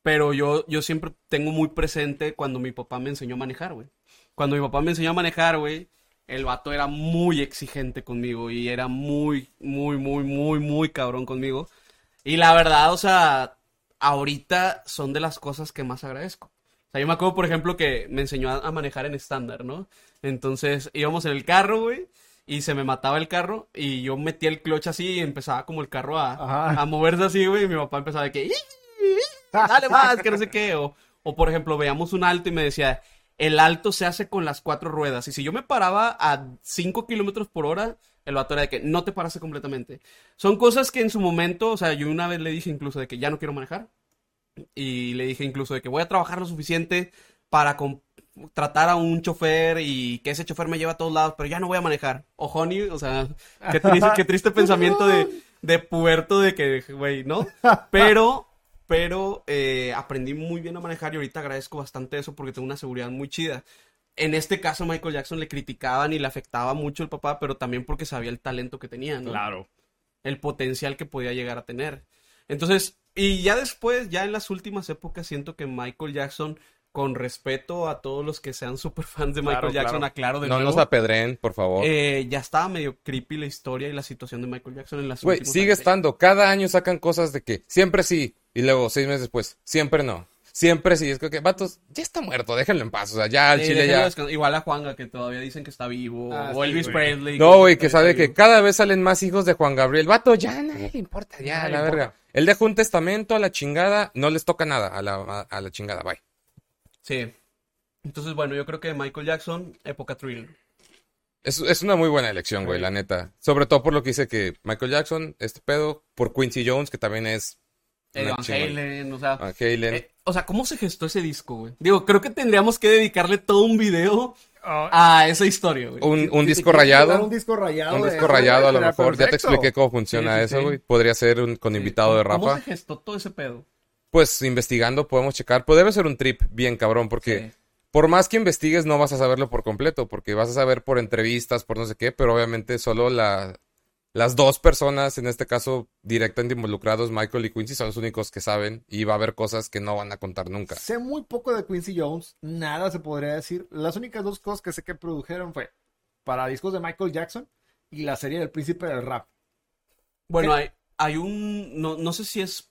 Pero yo, yo siempre tengo muy presente cuando mi papá me enseñó a manejar, güey. Cuando mi papá me enseñó a manejar, güey, el vato era muy exigente conmigo y era muy, muy, muy, muy, muy cabrón conmigo. Y la verdad, o sea, ahorita son de las cosas que más agradezco. O sea, yo me acuerdo, por ejemplo, que me enseñó a, a manejar en estándar, ¿no? Entonces íbamos en el carro, güey, y se me mataba el carro y yo metía el clutch así y empezaba como el carro a, a moverse así, güey, y mi papá empezaba de que, "Ih, ih, dale más, que no sé qué. O, o, por ejemplo, veíamos un alto y me decía, el alto se hace con las cuatro ruedas. Y si yo me paraba a 5 kilómetros por hora, el vato era de que no te paraste completamente. Son cosas que en su momento, o sea, yo una vez le dije incluso de que ya no quiero manejar. Y le dije incluso de que voy a trabajar lo suficiente para contratar a un chofer y que ese chofer me lleve a todos lados, pero ya no voy a manejar. O honey, o sea, qué triste, qué triste pensamiento de, de puerto de que, güey, ¿no? Pero, pero eh, aprendí muy bien a manejar y ahorita agradezco bastante eso porque tengo una seguridad muy chida. En este caso, Michael Jackson le criticaban y le afectaba mucho el papá, pero también porque sabía el talento que tenía, ¿no? Claro. el potencial que podía llegar a tener. Entonces, y ya después, ya en las últimas épocas, siento que Michael Jackson, con respeto a todos los que sean super fans de Michael Claro, Jackson, claro. aclaro de No nuevo, nos apedreen, por favor. eh, ya estaba medio creepy la historia y la situación de Michael Jackson en las Güey, últimas sigue años. estando. Cada año sacan cosas de que siempre sí. Y luego, seis meses después, siempre no. Siempre sí. Es que, vatos, ya está muerto, déjenlo en paz. O sea, ya al Eh, chile ya. descansar. Igual a Juanga, que todavía dicen que está vivo. Ah, o sí, Elvis güey. Presley. No, güey, que sabe que vivo. cada vez salen más hijos de Juan Gabriel. Vato, ya nadie le importa, ya, la verga. Él dejó un testamento a la chingada, no les toca nada a la, a, a la chingada, bye. Sí. Entonces, bueno, yo creo que Michael Jackson, época thriller. Es, es una muy buena elección, güey, la neta. Sobre todo por lo que dice que Michael Jackson, este pedo, por Quincy Jones, que también es. Eh, Van. Halen, o sea, Van Halen. Eh, o sea, ¿cómo se gestó ese disco, güey? Digo, creo que tendríamos que dedicarle todo un video a esa historia, güey. un un si disco rayado. Un disco rayado. Un disco rayado, a lo mejor. Ya te expliqué cómo funciona Sí, sí, eso, sí. güey. Podría ser un, con Sí. invitado de ¿Cómo Rafa. se gestó todo ese pedo? Pues investigando podemos checar. Pues debe ser un trip bien cabrón, porque Sí. por más que investigues no vas a saberlo por completo, porque vas a saber por entrevistas, por no sé qué, pero obviamente solo la, las dos personas, en este caso directamente involucrados, Michael y Quincy, son los únicos que saben y va a haber cosas que no van a contar nunca. Sé muy poco de Quincy Jones, nada se podría decir. Las únicas dos cosas que sé que produjeron fue para discos de Michael Jackson y la serie del príncipe del rap. Bueno, hay, hay un. No, no sé si es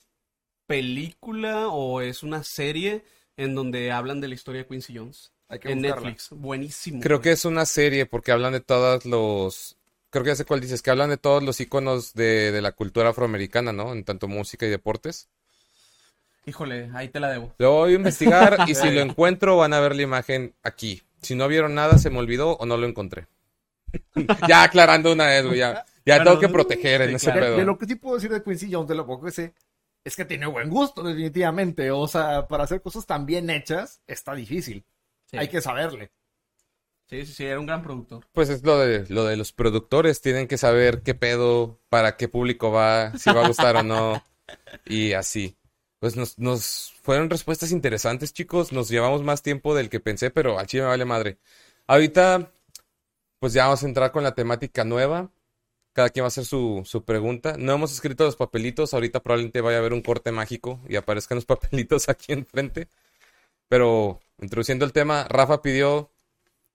película o es una serie en donde hablan de la historia de Quincy Jones. Hay que En buscarla. Netflix. Buenísimo. Creo güey. que es una serie porque hablan de todos los... Creo que ya sé cuál dices, que hablan de todos los iconos de, de la cultura afroamericana, ¿no? En tanto música y deportes. Híjole, ahí te la debo. Lo voy a investigar y si lo encuentro van a ver la imagen aquí. Si no vieron nada, se me olvidó o no lo encontré. ya aclarando una vez, güey, ya. Ya Bueno, tengo que proteger en sí, ese claro. Pedo. de lo que sí puedo decir de Quincy Jones, de lo poco que sé, es que tiene buen gusto, definitivamente. O sea, para hacer cosas tan bien hechas, está difícil. Sí. Hay que saberle. Sí, sí, sí, era un gran productor. Pues es lo de, lo de los productores, tienen que saber qué pedo, para qué público va, si va a gustar o no, y así. Pues nos, nos fueron respuestas interesantes, chicos, nos llevamos más tiempo del que pensé, pero al chile me vale madre. Ahorita, pues ya vamos a entrar con la temática nueva, cada quien va a hacer su, su pregunta. No hemos escrito los papelitos, ahorita probablemente vaya a haber un corte mágico y aparezcan los papelitos aquí enfrente. Pero introduciendo el tema, Rafa pidió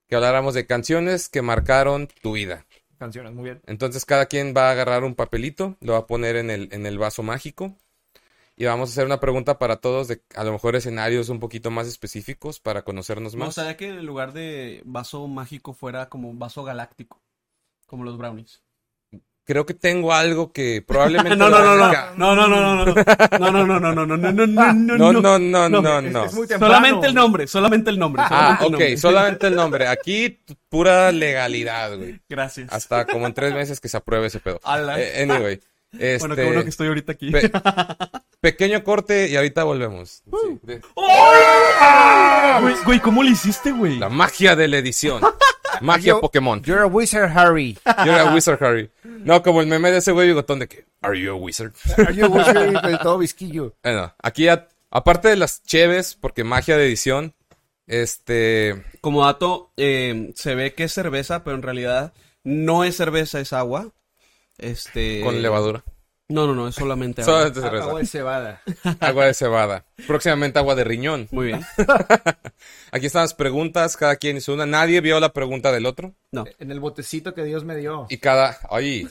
que habláramos de canciones que marcaron tu vida. Canciones, muy bien. Entonces cada quien va a agarrar un papelito, lo va a poner en el, en el vaso mágico y vamos a hacer una pregunta para todos de a lo mejor escenarios un poquito más específicos para conocernos Me más. gustaría que en lugar de vaso mágico fuera como vaso galáctico. Como los brownies. Creo que tengo algo que probablemente... No, no, no, no. No, no, no, no, no. No, no, no, no, no, no, no, no, no, No, no, no. Solamente el nombre, solamente el nombre. Ah, ok, solamente el nombre. Aquí pura legalidad, güey. Gracias. Hasta como en tres meses que se apruebe ese pedo. Eh, anyway, este... Bueno, qué bueno que estoy ahorita aquí. pe- pequeño corte y ahorita volvemos. Sí, de- Güey, güey, ¿cómo lo hiciste, güey? La magia de la edición. Magia Yo- Pokémon. You're a wizard, Harry. You're a wizard, Harry. No, como el meme de ese güey bigotón de que, ¿Are you a wizard? Are you a wizard? De todo visquillo. Bueno, aquí, a- aparte de las cheves, porque magia de edición, este. Como dato, eh, se ve que es cerveza, pero en realidad no es cerveza, es agua. Este. Con levadura. No, no, no, es solamente agua. Solamente cerveza. Agua de cebada. Agua de cebada. Próximamente agua de riñón. Muy bien. Aquí están las preguntas, cada quien hizo una. Nadie vio la pregunta del otro. No. En el botecito que Dios me dio. Y cada. Oye,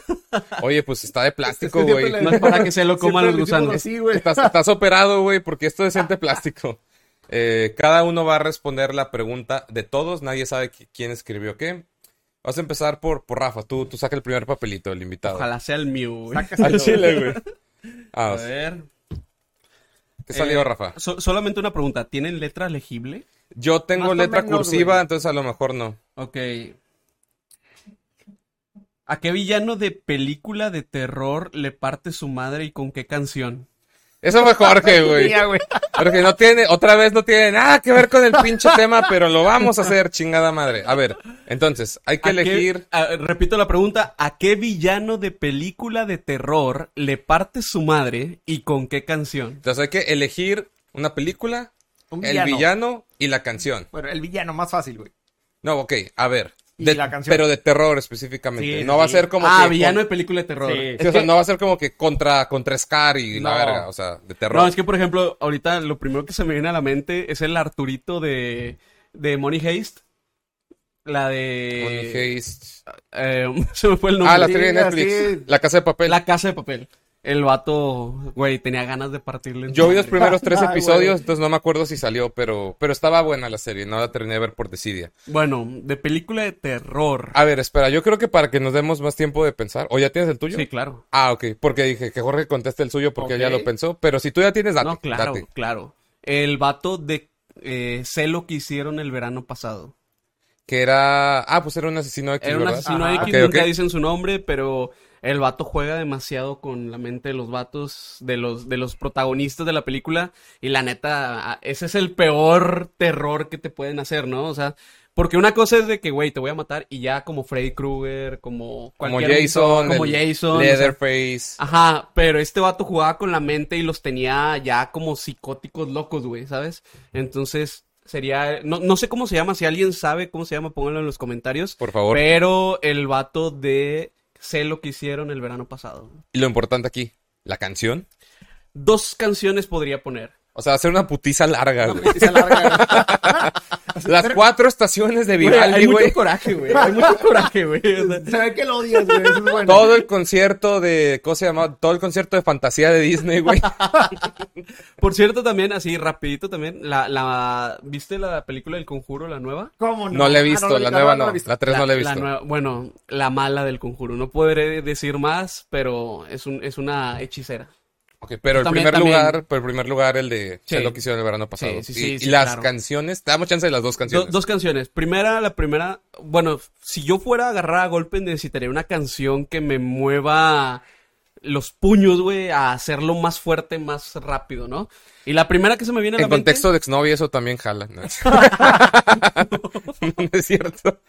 oye, pues está de plástico, Es que güey. No es para que se lo coman los gusanos. así, güey. Estás, estás operado, güey, porque esto es decente plástico. Eh, cada uno va a responder la pregunta de todos. Nadie sabe qui- quién escribió qué. Vas a empezar por, por Rafa. Tú, tú saca el primer papelito, el invitado. Ojalá sea el mío, güey. Al chile, güey. A ver. ¿Qué salió, Eh, Rafa? so- solamente una pregunta. ¿Tienen letra legible? Yo tengo más letra menos, cursiva, güey. entonces a lo mejor no. Ok. ¿A qué villano de película de terror le parte su madre y con qué canción? Eso fue Jorge, güey. Porque no tiene, otra vez no tiene nada que ver con el pinche tema, pero lo vamos a hacer, chingada madre. A ver, entonces, hay que ¿A qué- elegir. repito la pregunta. ¿A qué villano de película de terror le parte su madre y con qué canción? Entonces hay que elegir una película, Un el villano. villano y la canción. Bueno, el villano más fácil, güey. No, ok, a ver. Y de- la canción. Pero de terror específicamente. Sí, no va a ser como ah, que. villano de película de terror. Sí. Es sí, o sea, que- no va a ser como que contra, contra Scar y la No. verga. O sea, de terror. No, es que por ejemplo, ahorita lo primero que se me viene a la mente es el Arturito de, de Money Haste. La de. Money Heist. eh, se me fue el nombre. Ah, la serie de Netflix. sí. La casa de papel. La casa de papel. El vato, güey, tenía ganas de partirle. en Yo vi los primeros tres Ay, episodios, güey. entonces no me acuerdo si salió, pero, pero estaba buena la serie, no la terminé de ver por desidia. Bueno, de película de terror. A ver, espera, yo creo que para que nos demos más tiempo de pensar, ¿o ya tienes el tuyo? Sí, claro. Ah, ok, porque dije que Jorge conteste el suyo porque ya lo pensó, pero si tú ya tienes, date, no, claro, date. claro. El vato de eh, sé lo que hicieron el verano pasado. Que era, ah, pues era un asesino X, Era un ¿verdad? asesino Ajá. X, nunca dicen su nombre, pero el vato juega demasiado con la mente de los vatos, de los, de los protagonistas de la película. Y la neta, ese es el peor terror que te pueden hacer, ¿no? O sea, porque una cosa es de que, güey, te voy a matar y ya como Freddy Krueger, como Como Jason, como Jason, o sea, Leatherface. Ajá, pero este vato jugaba con la mente y los tenía ya como psicóticos locos, güey, ¿sabes? Entonces, sería, no, no sé cómo se llama, si alguien sabe cómo se llama, pónganlo en los comentarios. Por favor. Pero el vato de sé lo que hicieron el verano pasado. Y lo importante aquí, la canción. Dos canciones podría poner. O sea, hacer una putiza larga, güey. Y se alarga. Las cuatro estaciones de Güey, Vivaldi, hay mucho güey. coraje, güey. Hay mucho coraje, güey. O sea, Se ve que lo odias, güey. Eso es bueno. Todo el concierto de, ¿cómo se llama? Todo el concierto de fantasía de Disney, güey. por cierto, también, así rapidito también, la, la, ¿viste la película del Conjuro, la nueva? ¿Cómo no? No la he Ah, visto, no, la no, nueva no la no. he visto. La tres no la he visto. nueva- bueno, la mala del Conjuro. No podré decir más, pero es, un, es una hechicera. Ok, pero el primer también. lugar, pero el primer lugar el de Sí. lo que hicieron el verano pasado. Sí, sí, y, las claro. canciones, te damos chance de las dos Do- canciones. dos canciones. Primera, la primera, bueno, si yo fuera a agarrar a golpe necesitaría una canción que me mueva los puños, güey, a hacerlo más fuerte, más rápido, ¿no? Y la primera que se me viene a la en mente... contexto de exnovia eso también jala. No, No es cierto.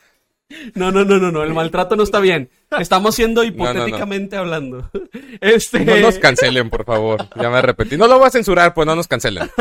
No, no, no, no, no, el maltrato no está bien. Estamos siendo no, no. hipotéticamente hablando. Este... No nos cancelen, por favor. Ya me repetí. No lo voy a censurar, pues no nos cancelen.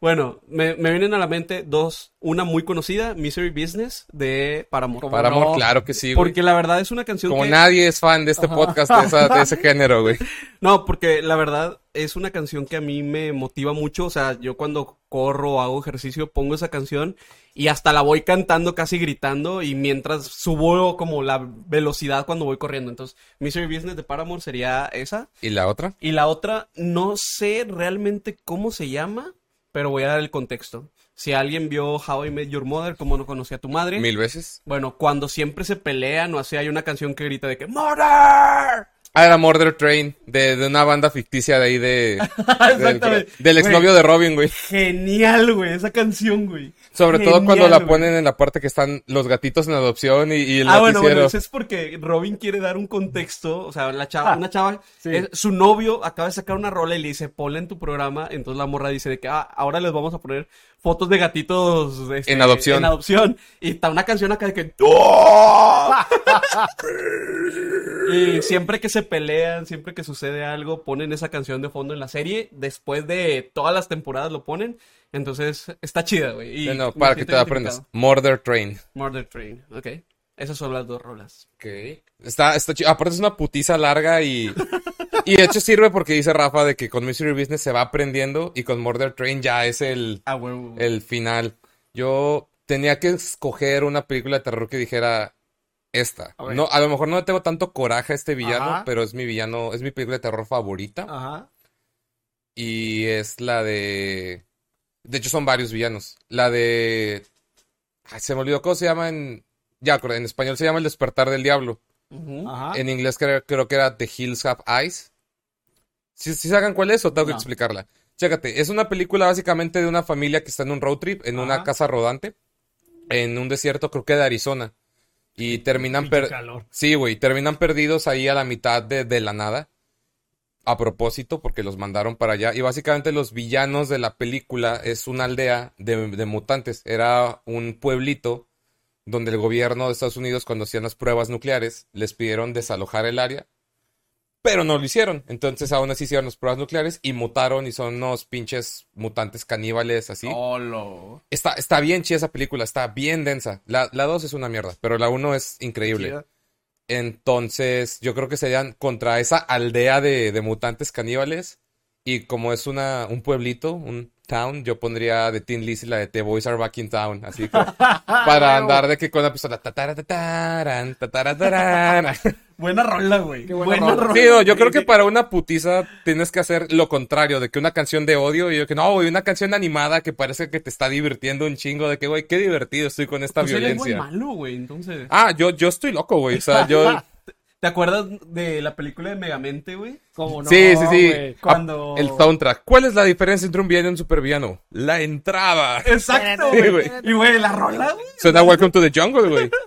Bueno, me, me vienen a la mente dos. Una muy conocida, Misery Business, de Paramore. Para amor, no? claro que sí, güey. Porque la verdad es una canción Como que... nadie es fan de este podcast de, esa- de ese género, güey. No, porque la verdad es una canción que a mí me motiva mucho. O sea, yo cuando corro o hago ejercicio pongo esa canción y hasta la voy cantando, casi gritando. Y mientras subo como la velocidad cuando voy corriendo. Entonces, Misery Business de Paramore sería esa. ¿Y la otra? Y la otra, no sé realmente cómo se llama, pero voy a dar el contexto. Si alguien vio How I Met Your Mother, cómo no conocía a tu madre. Mil veces. Bueno, cuando siempre se pelean o así, hay una canción que grita de que ¡Murder! Ah, era Murder Train, de, de una banda ficticia de ahí de... del, Exactamente. del exnovio de Robin, güey. Genial, güey, esa canción, güey. Sobre todo cuando la güey. ponen en la parte que están los gatitos en adopción y, y el Ah, bueno, bueno, eso es porque Robin quiere dar un contexto, o sea, la chava, Ah, una chava, sí. es- su novio acaba de sacar una rola y le dice, ponla en tu programa, entonces la morra dice de que, ah, ahora les vamos a poner fotos de gatitos este, En adopción. En adopción. Y está una canción acá de que, y siempre que se pelean, siempre que sucede algo, ponen esa canción de fondo en la serie, después de todas las temporadas lo ponen, entonces está chida, güey. y No, para que te aprendas. Murder Train. Murder Train, ok. Esas son las dos rolas. Ok. Está, está chido. Aparte es una putiza larga y... y de hecho sirve porque dice Rafa de que con Mystery Business se va aprendiendo y con Murder Train ya es el, Ah, el final. Yo tenía que escoger una película de terror que dijera esta. A. No, a lo mejor no le tengo tanto coraje a este villano, Ajá. pero es mi villano, es mi película de terror favorita. Ajá. Y es la de... De hecho son varios villanos. La de... Ay, se me olvidó cómo se llama en... Ya, acordé, en español se llama El despertar del diablo. Ajá. En inglés creo, creo que era The Hills Have Eyes. ¿Sí, sí saben cuál es o tengo que explicarla? Chécate, es una película básicamente de una familia que está en un road trip, en una casa rodante, en un desierto creo que de Arizona. Y terminan... Pinche per- calor. Sí, güey, terminan perdidos ahí a la mitad de, de la nada. A propósito, porque los mandaron para allá. Y básicamente los villanos de la película es una aldea de, de mutantes. Era un pueblito donde el gobierno de Estados Unidos, cuando hacían las pruebas nucleares, les pidieron desalojar el área. Pero no lo hicieron. Entonces aún así hicieron las pruebas nucleares y mutaron y son unos pinches mutantes caníbales así. Oh, lo- Está, está bien chida esa película, está bien densa. La, la 2 es una mierda, pero la 1 es increíble. Chida. Entonces, yo creo que serían contra esa aldea de, de mutantes caníbales. Y como es una, un pueblito, un town, yo pondría de Teen Lizzy la de The Boys Are Back in Town. Así que, para andar de que con la pistola. tatarataran. Buena rola, güey. Qué buena rola. Sí, no, yo creo que para una putiza tienes que hacer lo contrario, de que una canción de odio y yo que no, güey, una canción animada que parece que te está divirtiendo un chingo, de que, güey, qué divertido estoy con esta eres muy violencia. malo, güey, entonces. Ah, yo, yo estoy loco, güey. O sea, yo. ¿Te acuerdas de la película de Megamente, güey? ¿Cómo no, sí, sí, sí. güey? Cuando- Ah, El soundtrack. ¿Cuál es la diferencia entre un villano y un supervillano? La entrada. Exacto, Sí, güey. Y, güey, la rola, güey. Suena Welcome to the Jungle, güey.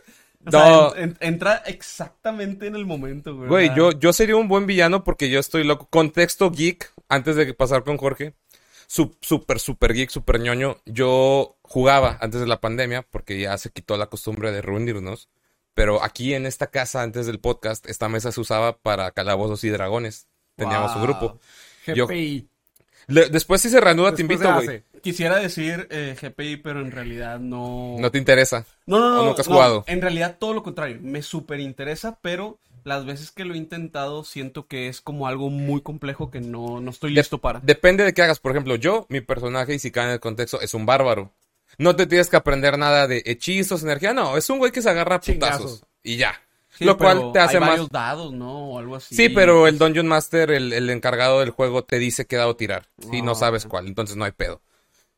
O sea, No, en- en- entra exactamente en el momento, güey. güey, yo, yo sería un buen villano porque yo estoy loco. Contexto geek, antes de pasar con Jorge. Su- Súper, súper geek, súper ñoño. Yo jugaba antes de la pandemia porque ya se quitó la costumbre de reunirnos. Pero aquí en esta casa, antes del podcast, esta mesa se usaba para calabozos y dragones. Teníamos un grupo. Yo-. Le- después si se reanuda, te invito, güey. Quisiera decir eh, GPI, pero en realidad no... No te interesa. No, no, no. ¿O nunca has no, jugado? En realidad todo lo contrario. Me súper interesa, pero las veces que lo he intentado siento que es como algo muy complejo que no, no estoy De- listo para. Depende de qué hagas. Por ejemplo, yo, mi personaje, y si cae en el contexto, es un bárbaro. No te tienes que aprender nada de hechizos, energía. No, es un güey que se agarra a putazos. Y ya. Sí, lo cual pero te hace hay más... varios dados, ¿no? O algo así. Sí, pero el Dungeon Master, el, el encargado del juego, te dice qué dado tirar. Si no Ah, sabes cuál, entonces no hay pedo.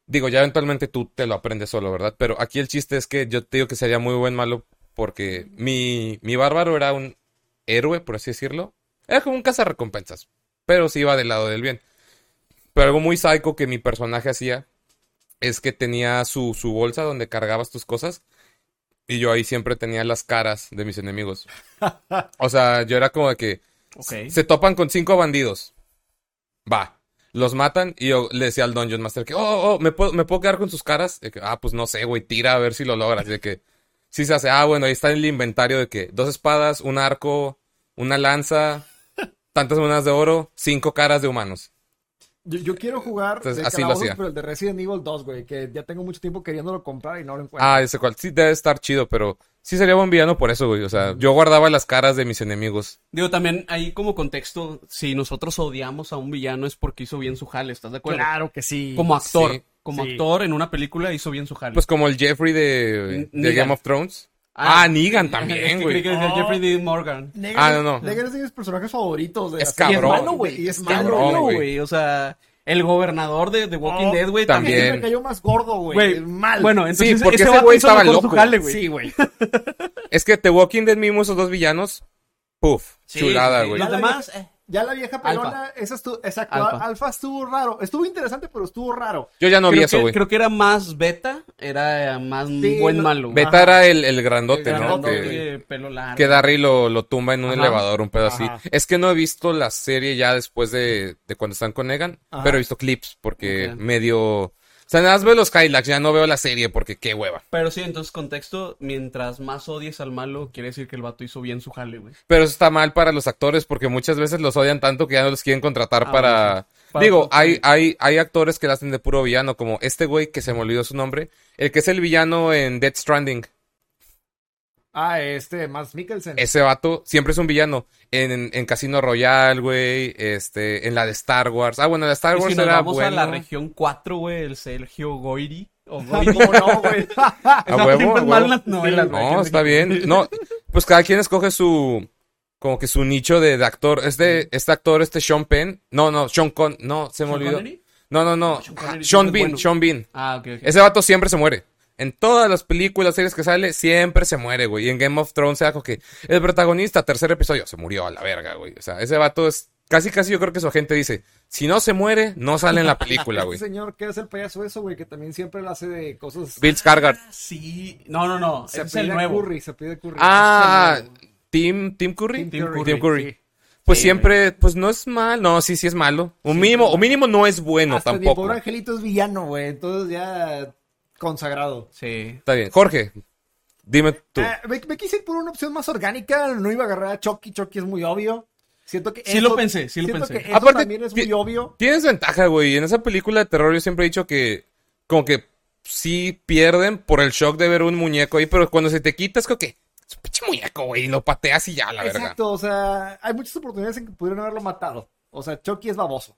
Digo, ya eventualmente tú te lo aprendes solo, ¿verdad? Pero aquí el chiste es que yo te digo que sería muy buen malo porque mi, mi bárbaro era un héroe, por así decirlo. Era como un cazarrecompensas, pero sí iba del lado del bien. Pero algo muy psycho que mi personaje hacía es que tenía su, su bolsa donde cargabas tus cosas y yo ahí siempre tenía las caras de mis enemigos. O sea, yo era como de que se topan con cinco bandidos. Va. Los matan y yo le decía al Dungeon Master que, oh, oh, ¿me puedo, ¿me puedo quedar con sus caras? Ah, pues no sé, güey, tira a ver si lo logras. De que, sí se hace, ah, bueno, ahí está el inventario de que dos espadas, un arco, una lanza, tantas monedas de oro, cinco caras de humanos. Yo, yo quiero jugar Entonces, de así lo calabozos, hacía. pero el de Resident Evil 2, güey, que ya tengo mucho tiempo queriéndolo comprar y no lo encuentro. Ah, ese cual, sí debe estar chido, pero sí sería buen villano por eso, güey. O sea, yo guardaba las caras de mis enemigos. Digo, también ahí como contexto, si nosotros odiamos a un villano es porque hizo bien su jale, ¿estás de acuerdo? claro que sí. Como actor. Sí. Como Sí. actor en una película hizo bien su jale. Pues como el Jeffrey de, de. Game of Thrones. Ah, Negan Es también, güey. que Oh. Jeffrey Dean Morgan. Negan, Ah, no, no. Negan es de mis personajes favoritos. De Es cabrón. Y es malo, güey. Y es malo, güey. O sea, el gobernador de The Walking Oh, Dead, güey, también. también. Me cayó más gordo, güey. Mal. Bueno, entonces porque ese güey estaba loco. jale, sí, güey. Es que The Walking Dead mismo, esos dos villanos, puf, Sí, chulada, sí, güey. Los demás, eh. Ya la vieja pelona, esa estuvo, exacto, Alfa. alfa. estuvo raro. Estuvo interesante, pero estuvo raro. Yo ya no vi creo, eso, que, güey. creo que era más beta, era más Sí, buen lo- malo. Beta Ajá. era el, el grandote, El ¿no? grandote, Que, Que pelo largo. que Darry lo, lo tumba en un Ajá. elevador, un pedo así. Es que no he visto la serie ya después de, de cuando están con Negan, Ajá. pero he visto clips porque medio... O sea, nada más veo los highlights, ya no veo la serie porque qué hueva. Pero sí, entonces contexto, mientras más odies al malo, quiere decir que el vato hizo bien su jale, güey. Pero eso está mal para los actores porque muchas veces los odian tanto que ya no los quieren contratar Ah, para... bueno, sí. Para Digo, hay, hay, hay actores que la hacen de puro villano, como este güey que se me olvidó su nombre, el que es el villano en Dead Stranding. Ah, este, Mads Mikkelsen. Ese vato siempre es un villano. En, en, en Casino Royale, güey. Este, en la de Star Wars. Ah, bueno, la de Star Y Wars si nos era vamos bueno. a la región 4, güey, el Sergio Goyri. O Ah, Goyri. ¿Cómo no, güey? A huevo, mal huevo. las novelas, No, está bien. No, pues cada quien escoge su. Como que su nicho de, de actor. Este, este actor, este Sean Penn. No, no, Sean Con. No, se me ¿Sean olvidó. Connery? No, no, no. No, Sean Connery Sean Bean, bueno. Sean Bean. Ah, ok, ok. Ese vato siempre se muere. En todas las películas, series que sale, siempre se muere, güey. Y en Game of Thrones era como que el protagonista, tercer episodio, se murió a la verga, güey. O sea, ese vato es. Casi, casi yo creo que su gente dice: si no se muere, no sale en la película, güey. Este señor que es el payaso eso, güey, que también siempre lo hace de cosas... Bill Skarsgård. Sí. No, no, no. se ese es el pide nuevo. Curry, se pide Curry. Ah. Tim, Tim Curry. Tim Curry. Tim Curry. sí. Pues Sí, siempre, pues no es mal. No, sí, sí es malo. Un mínimo, o mínimo no es bueno Hasta mi tampoco. pobre angelito es villano, güey, entonces ya consagrado. Sí. Está bien. Jorge, dime tú. Eh, me, me quise ir por una opción más orgánica, no iba a agarrar a Chucky, Chucky es muy obvio. Siento que Sí lo pensé, sí lo pensé. que eso Aparte, también es muy obvio. Tienes ventaja, güey. En esa película de terror yo siempre he dicho que como que sí pierden por el shock de ver un muñeco ahí, pero cuando se te quita es como que es un pinche muñeco, güey, y lo pateas y ya, la verga. Exacto, o sea, hay muchas oportunidades en que pudieron haberlo matado. O sea, Chucky es baboso.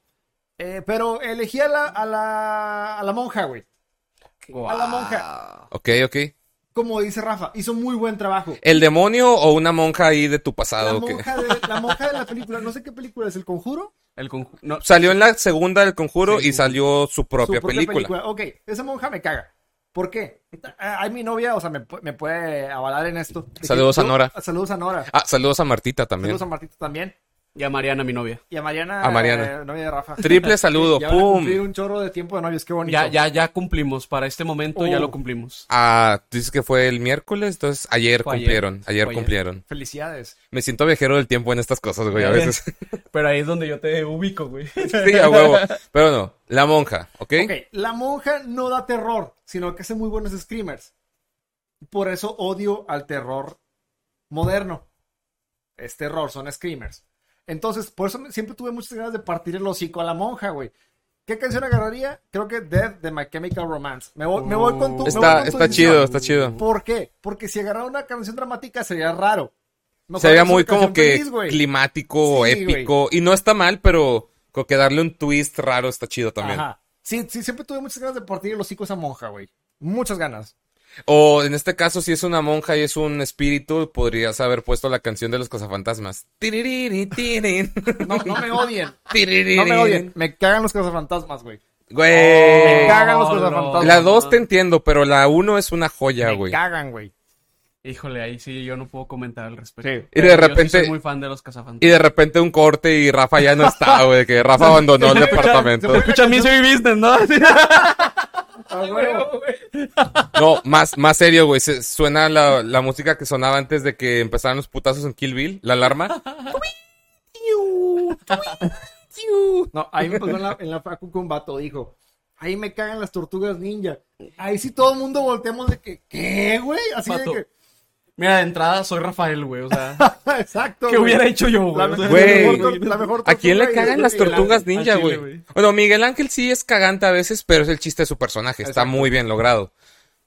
Eh, pero elegí a la, a la, a la monja, güey. A la monja. Ok, ok. Como dice Rafa, hizo muy buen trabajo. ¿El demonio o una monja ahí de tu pasado? que monja, de, la monja de la película, no sé qué película es, ¿El Conjuro? El conju- no, Salió en la segunda del conjuro Sí, y salió su propia, Su película. Ok, esa monja me caga. ¿Por qué? Ah, Hay mi novia, o sea, me, me puede avalar en esto. Que Saludos a Nora. Saludos a Nora. Ah, saludos a Martita también. Saludos a Martita también. Y a Mariana, mi novia. Y a Mariana. A Mariana. eh, novia de Rafa. Triple saludo, Ya van a pum. un chorro de tiempo de novios, qué bonito. Ya, ya, ya cumplimos. Para este momento ya lo cumplimos. Ah, tú dices que fue el miércoles, entonces ayer Fue cumplieron, ayer, cumplieron. Felicidades. Me siento viajero del tiempo en estas cosas, güey, a veces. Pero ahí es donde yo te ubico, güey. sí, a huevo. Pero no, la monja, ¿ok? Ok, la monja no da terror, sino que hace muy buenos screamers. Por eso odio al terror moderno. Es terror, son screamers. Entonces, por eso siempre tuve muchas ganas de partir el hocico a la monja, güey. ¿Qué canción agarraría? Creo que Death de My Chemical Romance. Me voy, me voy con tu. Está, con tu está chido, está chido. ¿Por qué? Porque si agarrara una canción dramática sería raro. Mejor Se veía es una muy como que feliz, climático, Sí, épico. Y no está mal, pero como que darle un twist raro está chido también. Ajá. Sí, sí, siempre tuve muchas ganas de partir el hocico a esa monja, güey. Muchas ganas. O en este caso, si es una monja y es un espíritu, podrías haber puesto la canción de los cazafantasmas. Tiririri, tirin. No, no me odien. Tiririri. No me odien. Me cagan los cazafantasmas, güey. Güey. Me cagan los no. cazafantasmas. La 2 te entiendo, pero la 1 es una joya, Me güey. cagan, güey. Híjole, ahí sí yo no puedo comentar al respecto. Sí. Y de yo sí repente- soy muy fan de los Y cazafantasmas. de repente un corte y Rafa ya no está, güey. Que Rafa abandonó el departamento. Escucha Misery Business, ¿no? Ah, huevo. No, más, más serio, güey. Se- Suena la, la música que sonaba antes de que empezaran los putazos en Kill Bill, la alarma. No, ahí me pasó en la, en la facu que un vato dijo. Ahí me cagan las tortugas ninja. Ahí sí todo el mundo volteamos de que, ¿qué, güey? Así Vato. de Mira, de entrada soy Rafael, güey. O sea. Exacto. ¿qué güey. hubiera hecho yo, La, güey? La Güey. mejor, tor- la mejor ¿A quién le cagan las tortugas ninja, chile, güey? Bueno, Miguel Ángel sí es cagante a veces, pero es el chiste de su personaje. Está Exacto. muy bien logrado.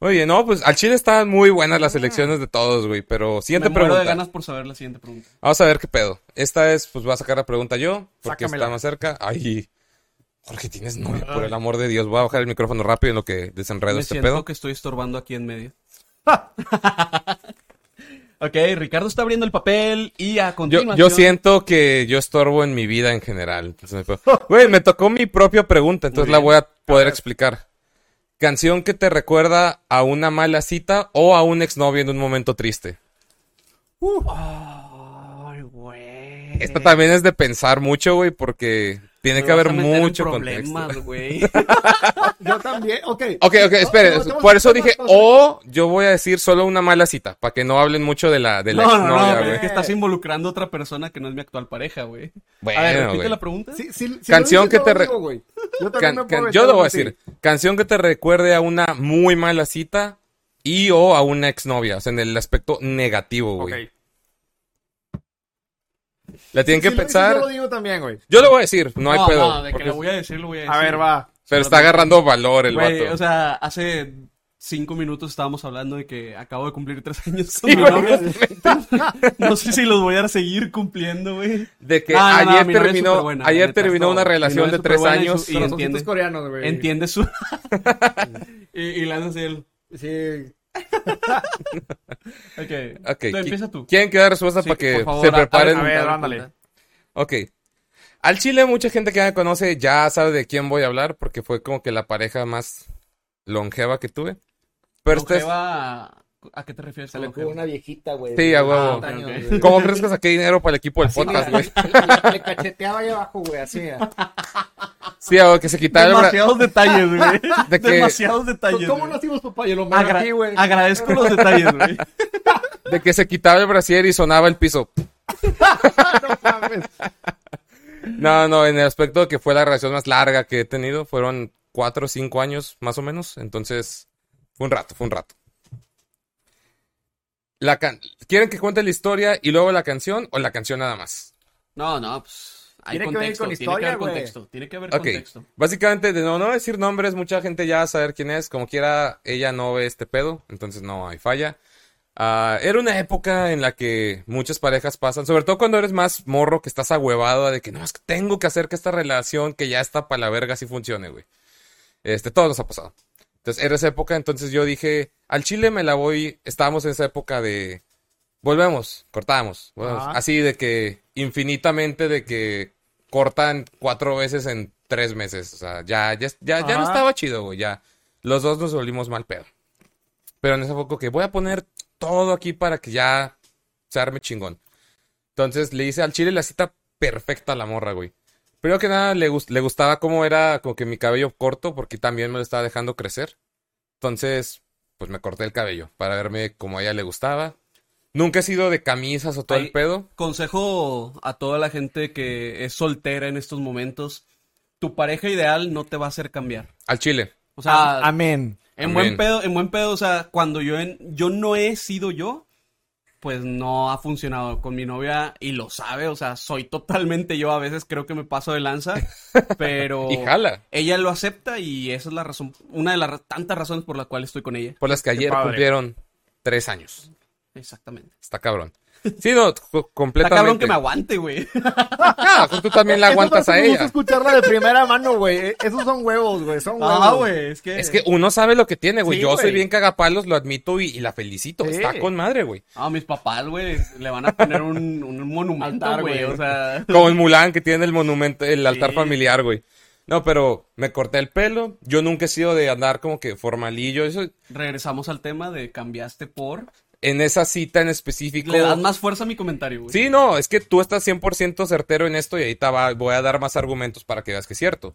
Oye, no, pues al chile están muy buenas las elecciones de todos, güey. Pero siguiente Me muero pregunta. de ganas por saber la siguiente pregunta. Vamos a ver qué pedo. Esta es, pues voy a sacar la pregunta yo, porque Sácamela. está más cerca. Ay, Jorge, tienes novia, por el amor de Dios. Voy a bajar el micrófono rápido en lo que desenredo Me este siento pedo. que estoy estorbando aquí en medio. ok, Ricardo está abriendo el papel y a continuación... yo siento que yo estorbo en mi vida en general. Entonces, me puedo- Güey, me tocó mi propia pregunta, entonces la voy a poder explicar. Canción que te recuerda a una mala cita o a un exnovio en un momento triste. Ay, güey. Esta también es de pensar mucho, güey, porque tiene que haber mucho problemas, güey. Yo también, ok. Ok, ok, espere. No, no, por eso dije, o yo voy a decir solo una mala cita, para que no hablen mucho de la, de la No, no, no, exnovia, güey, es que estás involucrando a otra persona que no es mi actual pareja, güey. Bueno, a ver, repite la pregunta. Sí, sí, si Canción que yo te lo re- digo, güey. Yo Can- me can- yo lo voy a decir. Canción que te recuerde a una muy mala cita y o a una exnovia. O sea, en el aspecto negativo, güey. Ok. La tienen que Sí, lo- sí, pensar. yo lo digo también, güey. Yo lo voy a decir, no hay pedo. No, de que porque- lo voy a decir, lo voy a decir. A ver, va. Pero está agarrando valor el Güey, vato. o sea, hace cinco minutos estábamos hablando de que acabo de cumplir tres años con mi novia. no sé si los voy a seguir cumpliendo, güey. De que No, no, no, ayer mi novia es terminó, superbuena, la ayer neta, terminó no, una mi relación de es tres superbuena y años. su- y Corazoncitos entiende, coreanos, güey. entiende su... y, y le haces el... Sí. Ok, Ok, Tú, qui- empieza tú. ¿Quieren que dé respuesta Sí, para que favor, se preparen? a ver, a ándale. Ok. Al Chile, mucha gente que me conoce ya sabe de quién voy a hablar, porque fue como que la pareja más longeva que tuve. Pero Longeva, ¿A qué te refieres? Se le ocurrió una viejita, güey. Sí, a huevo. Ah, Ok, años, ok. güey. ¿Cómo crees que saqué dinero para el equipo del Así, podcast, güey? le, le cacheteaba ahí abajo, güey, así. mira. Sí, a huevo, que se quitara el bra- Demasiados detalles, güey. De que- Demasiados detalles. ¿Cómo nacimos, papá? Yo lo Agra- aquí, güey. agradezco los detalles, güey. de que se quitaba el brasier y sonaba el piso. No mames. No, no, en el aspecto de que fue la relación más larga que he tenido, fueron cuatro o cinco años más o menos, entonces fue un rato, fue un rato. La can- ¿Quieren que cuente la historia y luego la canción o la canción nada más? No, no, pues. Hay Tiene que contexto, con tiene que historia, haber güey. contexto. Tiene que haber Ok, contexto. básicamente de no, no decir nombres, mucha gente ya va a saber quién es, como quiera, ella no ve este pedo, entonces no hay falla. Ah, era una época en la que muchas parejas pasan, sobre todo cuando eres más morro, que estás ahuevado de que no, es que tengo que hacer que esta relación que ya está para la verga sí funcione, güey. Este, todo nos ha pasado. Entonces, era esa época, entonces yo dije, al Chile me la voy, estábamos en esa época de, volvemos, cortamos, volvemos. Así de que, infinitamente de que cortan cuatro veces en tres meses, o sea, ya, ya, ya, ya no estaba chido, güey, ya, los dos nos volvimos mal pedo. Pero en esa época que voy a poner todo aquí para que ya se arme chingón. Entonces le hice al chile la cita perfecta a la morra, güey. Primero que nada, le, gus- le gustaba cómo era como que mi cabello corto, porque también me lo estaba dejando crecer. Entonces, pues me corté el cabello para verme como a ella le gustaba. Nunca he sido de camisas o todo el pedo. Consejo a toda la gente que es soltera en estos momentos. Tu pareja ideal no te va a hacer cambiar. Al chile. O sea, Amén. en amén. buen pedo, en buen pedo, o sea, cuando yo en, yo no he sido yo, pues no ha funcionado con mi novia y lo sabe, o sea, soy totalmente yo, a veces creo que me paso de lanza, pero Y jala. ella lo acepta y esa es la razón, una de las tantas razones por la cual estoy con ella. Por las que ayer cumplieron tres años. Exactamente. Está cabrón. Sí, no, co- Está completamente. cabrón que me aguante, güey. Ah, pues tú también la aguantas Eso a me gusta ella. escucharla de primera mano, güey. E- Esos son huevos, güey. Son huevos. Ah, güey, es que... Es que uno sabe lo que tiene, güey. Sí, Yo soy bien cagapalos, lo admito y, y la felicito. Sí. Está con madre, güey. Ah, mis papás, güey, le van a poner un, un monumento, Altar, güey, o sea... Como en Mulan, que tiene el monumento, el altar Sí. familiar, güey. No, pero me corté el pelo. Yo nunca he sido de andar como que formalillo. Eso, Regresamos al tema de cambiaste por... en esa cita en específico. Le das más fuerza a mi comentario, güey. Sí, no, es que tú estás 100% certero en esto y ahorita va- voy a dar más argumentos para que veas que es cierto.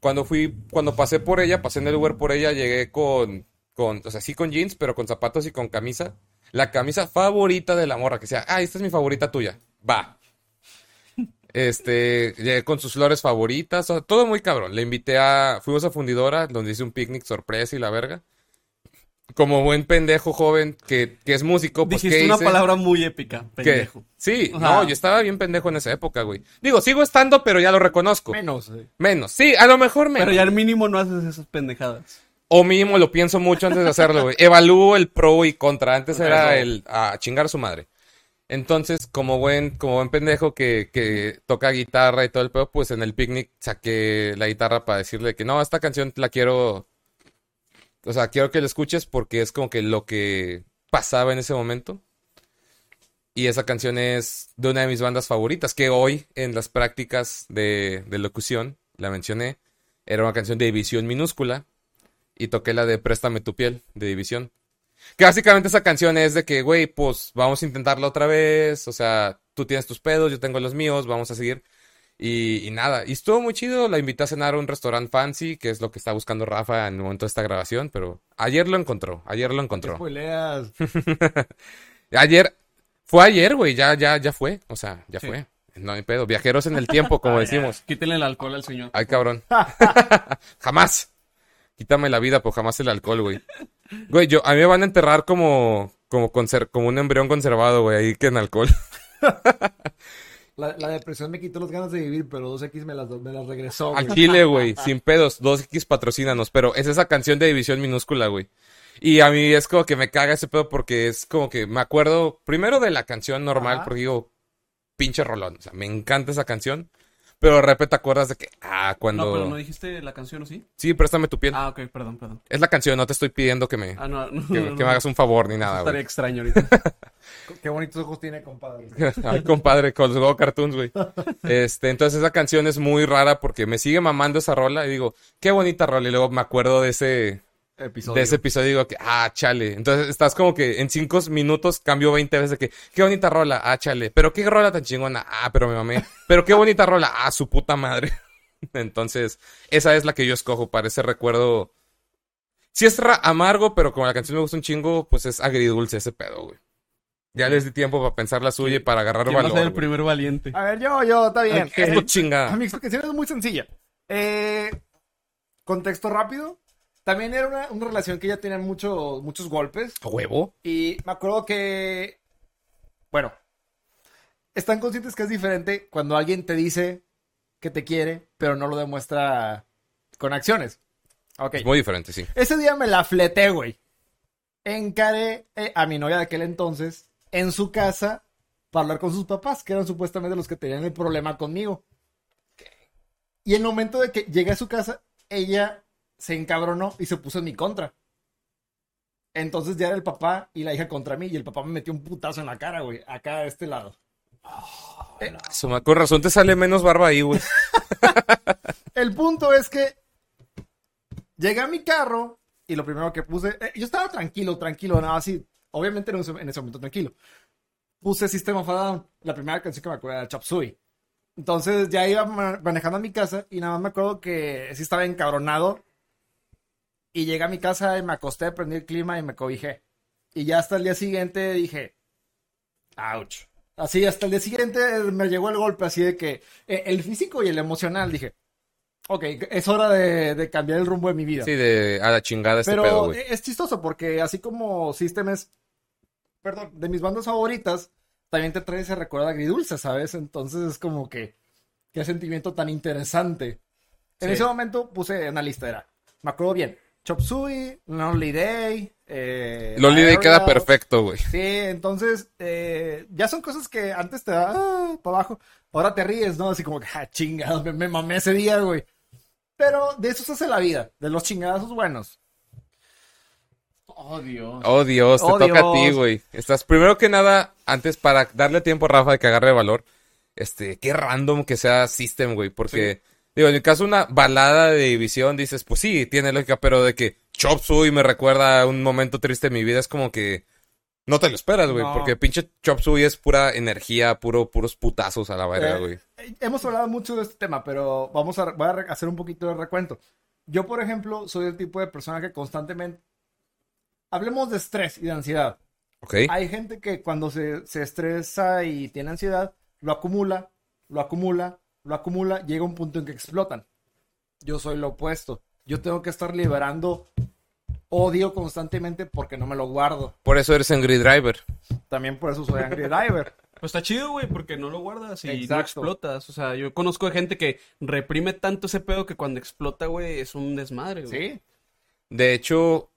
Cuando fui, cuando pasé por ella, pasé en el Uber por ella, llegué con, con, o sea, sí con jeans, pero con zapatos y con camisa. La camisa favorita de la morra, que sea, ah, esta es mi favorita tuya. Va. Este, llegué con sus flores favoritas, o sea, todo muy cabrón. Le invité a, fuimos a Fundidora, donde hice un picnic sorpresa y la verga. Como buen pendejo joven que, que es músico, pues Dijiste ¿qué una hice? palabra muy épica, ¿Qué? pendejo. Sí, no, yo estaba bien pendejo en esa época, güey. Digo, sigo estando, pero ya lo reconozco. Menos. güey. Menos. Sí, a lo mejor menos. Pero ya al mínimo no haces esas pendejadas. O mínimo lo pienso mucho antes de hacerlo, güey. Evalúo el pro y contra. Antes era el a chingar a su madre. Entonces, como buen, como buen pendejo que, que toca guitarra y todo el pedo, pues en el picnic saqué la guitarra para decirle que no, esta canción la quiero. O sea, quiero que la escuches porque es como que lo que pasaba en ese momento. Y esa canción es de una de mis bandas favoritas, que hoy en las prácticas de, de locución la mencioné. Era una canción de División Minúscula. Y toqué la de Préstame tu piel, de División. Que básicamente esa canción es de que, güey, pues vamos a intentarlo otra vez. O sea, tú tienes tus pedos, yo tengo los míos, vamos a seguir. Y, y nada, y estuvo muy chido. La invité a cenar a un restaurante fancy, que es lo que está buscando Rafa en el momento de esta grabación. Pero ayer lo encontró, ayer lo ¿Qué encontró. Ayer, fue ayer, güey, ya, ya, ya fue. O sea, ya Sí. fue. No hay pedo. Viajeros en el tiempo, como decimos. Quítenle el alcohol al señor. Ay, cabrón. jamás. Quítame la vida, pues jamás el alcohol, güey. Güey, yo, a mí me van a enterrar como, como, conser- como un embrión conservado, güey, ahí que en alcohol. La, la depresión me quitó las ganas de vivir, pero 2X me las, me las regresó. Güey. chile, güey, sin pedos, 2X patrocínanos, pero es esa canción de división minúscula, güey. Y a mí es como que me caga ese pedo porque es como que me acuerdo primero de la canción normal, Ajá. porque digo, pinche rolón, o sea, me encanta esa canción, pero de repente te acuerdas de que, ah, cuando... No, pero no dijiste la canción, ¿o sí? Sí, préstame tu piel. Ah, ok, perdón, perdón. Es la canción, no te estoy pidiendo que me, Ah, no, no, que, no, que no. me hagas un favor ni nada, Estaría extraño ahorita. Qué bonitos ojos tiene, compadre. Ay, compadre, con los Go Cartoons, güey. Este, entonces esa canción es muy rara porque me sigue mamando esa rola y digo, qué bonita rola. Y luego me acuerdo de ese, Episodio. de ese episodio digo que, ah, chale. Entonces estás como que en cinco minutos cambio 20 veces de que, qué bonita rola, ah, chale. Pero qué rola tan chingona, ah, pero me mamé. Pero qué bonita rola, ah, su puta madre. Entonces, esa es la que yo escojo para ese recuerdo. Si es amargo, pero como la canción me gusta un chingo, pues es agridulce ese pedo, güey. Ya les di tiempo para pensar la suya y para agarrar ¿Quién va a valor. ser el primer valiente? A ver, yo, yo, está bien. Esto Eh, chinga. Mi explicación es muy sencilla. Eh, contexto rápido. También era una, una relación que ya tenía mucho, muchos golpes. ¿A huevo? Y me acuerdo que. Bueno. Están conscientes que es diferente cuando alguien te dice que te quiere, pero no lo demuestra con acciones. Ok. Es muy diferente, sí. Ese día me la fleté, güey. Encaré eh, a mi novia de aquel entonces en su casa para hablar con sus papás, que eran supuestamente los que tenían el problema conmigo. Y el momento de que llegué a su casa, ella se encabronó y se puso en mi contra. Entonces ya era el papá y la hija contra mí, y el papá me metió un putazo en la cara, güey, acá de este lado. Eso, ma- con razón te sale menos barba ahí, güey. El punto es que llegué a mi carro y lo primero que puse, eh, yo estaba tranquilo, tranquilo, nada así, obviamente en ese, en ese momento tranquilo. Puse System of a Down, la primera canción que me acuerdo era Chop Suey. Entonces ya iba ma- manejando a mi casa y nada más me acuerdo que sí estaba encabronado. Y llegué a mi casa y me acosté, prendí el clima y me cobijé. Y ya hasta el día siguiente dije, ouch. Así, hasta el día siguiente me llegó el golpe así de que eh, el físico y el emocional, dije, ok, es hora de, de cambiar el rumbo de mi vida. Sí, de a la chingada este Pero pedo, güey. es chistoso porque así como System es, perdón, de mis bandas favoritas, también te trae ese recuerdo agridulce, ¿sabes? Entonces es como que, qué sentimiento tan interesante. En Sí. ese momento puse una lista, era, me acuerdo bien, Chop Suey, Lonely Day, eh, Loli Day queda perfecto, güey. Sí, entonces eh, ya son cosas que antes te da ah, para abajo, ahora te ríes, ¿no? Así como que, ah, chingado, me, me mamé ese día, güey. Pero de eso se hace la vida, de los chingadazos buenos. Oh, Dios. Oh, Dios, te Oh, toca a ti, güey. Estás, primero que nada, antes para darle tiempo a Rafa de que agarre valor, este, qué random que sea System, güey, porque, digo, en el caso de una balada de división, dices, pues sí, tiene lógica, pero de que Chop Suey me recuerda a un momento triste de mi vida, es como que no te lo esperas, güey, No. porque pinche Chop Suey es pura energía, puro, puros putazos a la verga, Eh, güey. eh, hemos hablado mucho de este tema, pero vamos a, voy a hacer un poquito de recuento. Yo, por ejemplo, soy el tipo de persona que constantemente... Hablemos de estrés y de ansiedad. Ok. Hay gente que cuando se, se estresa y tiene ansiedad, lo acumula, lo acumula, lo acumula, llega un punto en que explotan. Yo soy lo opuesto. Yo tengo que estar liberando odio constantemente porque no me lo guardo. Por eso eres Angry Driver. También por eso soy Angry Diver. Pues está chido, güey, porque no lo guardas y no explotas. O sea, yo conozco de gente que reprime tanto ese pedo que cuando explota, güey, es un desmadre, güey. ¿Sí? De hecho,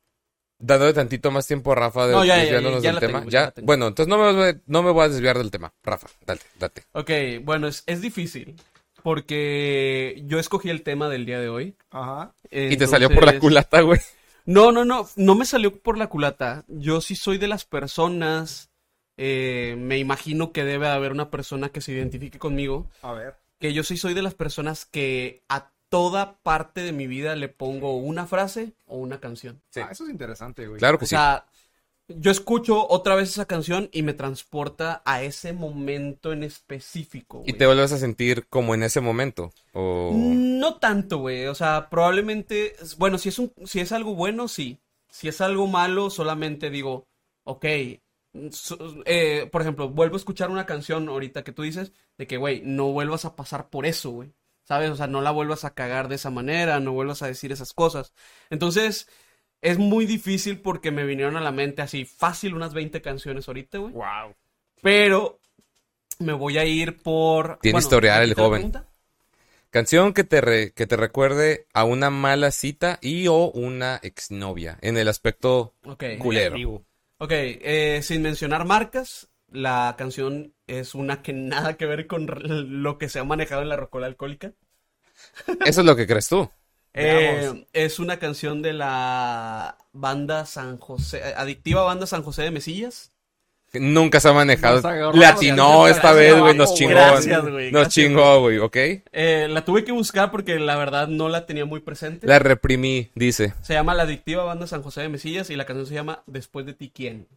dándole tantito más tiempo a Rafa de, No, ya, ya, desviándonos ya del tema. tengo, ya ya, la tengo. bueno, entonces no me, voy- no me voy a desviar del tema. Rafa, dale, date. Ok, bueno, es, es difícil. Porque yo escogí el tema del día de hoy. Ajá. Y te salió por la culata, güey. No, no, no, no me salió por la culata. Yo sí soy de las personas, eh, me imagino que debe haber una persona que se identifique conmigo, A ver. que yo sí soy de las personas que a toda parte de mi vida le pongo una frase o una canción. Sí. Ah, eso es interesante, güey. Claro que O sea, yo escucho otra vez esa canción y me transporta a ese momento en específico. Y te vuelves a sentir como en ese momento. O... No tanto, güey. O sea, probablemente, bueno, si es un, si es algo bueno, sí. Si es algo malo, solamente digo, ok. so- eh, por ejemplo, vuelvo a escuchar una canción ahorita que tú dices de que, güey, no vuelvas a pasar por eso, güey. ¿Sabes? O sea, no la vuelvas a cagar de esa manera, no vuelvas a decir esas cosas. Entonces, es muy difícil porque me vinieron a la mente así fácil unas 20 canciones ahorita, güey. Wow. Pero me voy a ir por... Tiene historial el ¿repite la joven. pregunta? Canción que te, re- que te recuerde a una mala cita y o una exnovia. En el aspecto Ok. culero. Ok, eh, sin mencionar marcas, la canción es una que nada que ver con lo que se ha manejado en la rocola alcohólica. Eso es lo que crees tú. Eh, es una canción de la banda San José, adictiva banda San José de Mesillas. Nunca se ha manejado. Le atinó gracias, esta vez, güey. Nos chingó. Gracias, güey, Nos gracias, chingó, güey, ¿ok? Eh, la tuve que buscar porque la verdad no la tenía muy presente. La reprimí, dice. Se llama La Adictiva Banda San José de Mesillas y la canción se llama Después de ti quién.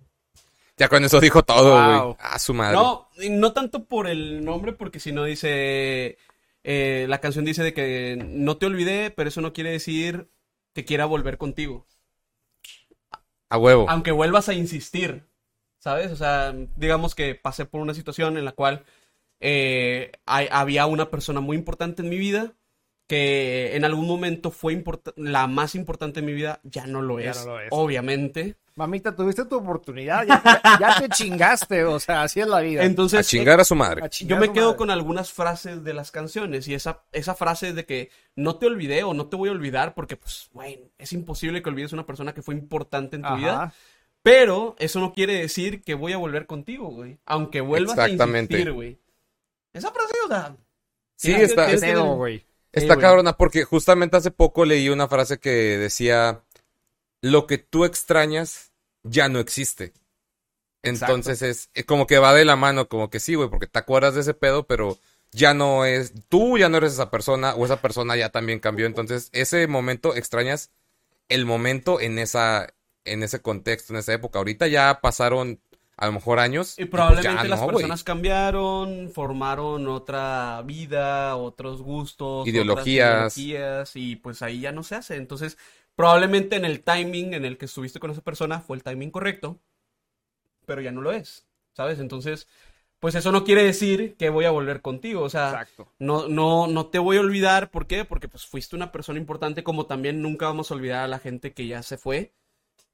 Ya con eso dijo todo, güey. Wow. A su madre. No, no tanto por el nombre, porque si no dice. Eh, la canción dice de que no te olvidé, pero eso no quiere decir que quiera volver contigo. A huevo. Aunque vuelvas a insistir, ¿sabes? O sea, digamos que pasé por una situación en la cual eh, hay- había una persona muy importante en mi vida que en algún momento fue la más importante en mi vida, ya no lo Ya es, no lo es. obviamente. Mamita, tuviste tu oportunidad, ya, ya te chingaste, o sea, así es la vida. Entonces, a chingar a su madre. A Yo me quedo madre. con algunas frases de las canciones y esa, esa frase de que no te olvidé o no te voy a olvidar porque, pues, güey, es imposible que olvides a una persona que fue importante en tu Ajá. vida. Pero eso no quiere decir que voy a volver contigo, güey. Aunque vuelvas a insistir, güey. Esa frase, o sea... Sí, está- Pedo, güey. Está cabrona porque justamente hace poco leí una frase que decía, lo que tú extrañas ya no existe. Entonces es eh, como que va de la mano, como que sí, güey, porque te acuerdas de ese pedo, pero ya no es, tú ya no eres esa persona o esa persona ya también cambió. Entonces ese momento extrañas el momento en esa, en ese contexto, en esa época. Ahorita ya pasaron a lo mejor años. Y pues probablemente ya las no, personas cambiaron, formaron otra vida, otros gustos, otras Ideologías. ideologías, y pues ahí ya no se hace. Entonces, probablemente en el timing en el que estuviste con esa persona fue el timing correcto, pero ya no lo es, ¿sabes? Entonces, pues eso no quiere decir que voy a volver contigo, o sea, Exacto. no, no, no te voy a olvidar, ¿por qué? Porque pues fuiste una persona importante, como también nunca vamos a olvidar a la gente que ya se fue.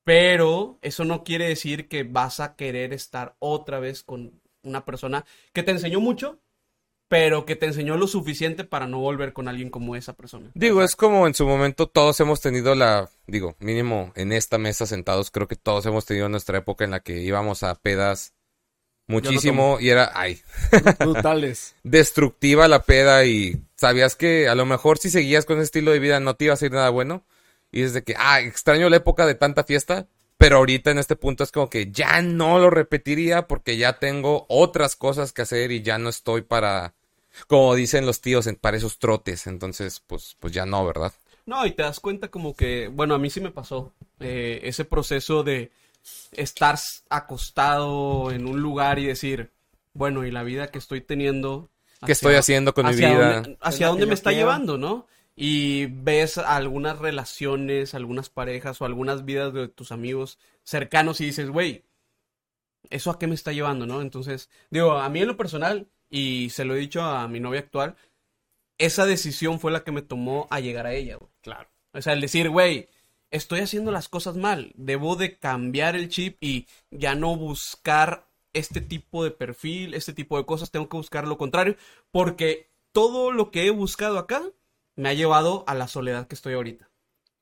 Pero eso no quiere decir que vas a querer estar otra vez con una persona que te enseñó mucho, pero que te enseñó lo suficiente para no volver con alguien como esa persona. Digo, es como en su momento todos hemos tenido la, digo, mínimo en esta mesa sentados, creo que todos hemos tenido nuestra época en la que íbamos a pedas muchísimo y era, ay, Brutales. destructiva la peda y sabías que a lo mejor si seguías con ese estilo de vida no te iba a hacer nada bueno y es de que, ah, extraño la época de tanta fiesta, pero ahorita en este punto es como que ya no lo repetiría porque ya tengo otras cosas que hacer y ya no estoy para, como dicen los tíos, para esos trotes, entonces pues, pues ya no, ¿verdad? No, y te das cuenta como que, bueno, a mí sí me pasó eh, ese proceso de estar acostado en un lugar y decir, bueno, y la vida que estoy teniendo. ¿Qué estoy haciendo con mi hacia vida? dónde- hacia dónde me está quiero. llevando, ¿no? Y ves algunas relaciones, algunas parejas o algunas vidas de tus amigos cercanos y dices, güey, ¿eso a qué me está llevando, no? Entonces, digo, a mí en lo personal, y se lo he dicho a mi novia actual, esa decisión fue la que me tomó a llegar a ella, güey. Claro. O sea, el decir, güey, estoy haciendo las cosas mal, debo de cambiar el chip y ya no buscar este tipo de perfil, este tipo de cosas, tengo que buscar lo contrario, porque todo lo que he buscado acá me ha llevado a la soledad que estoy ahorita,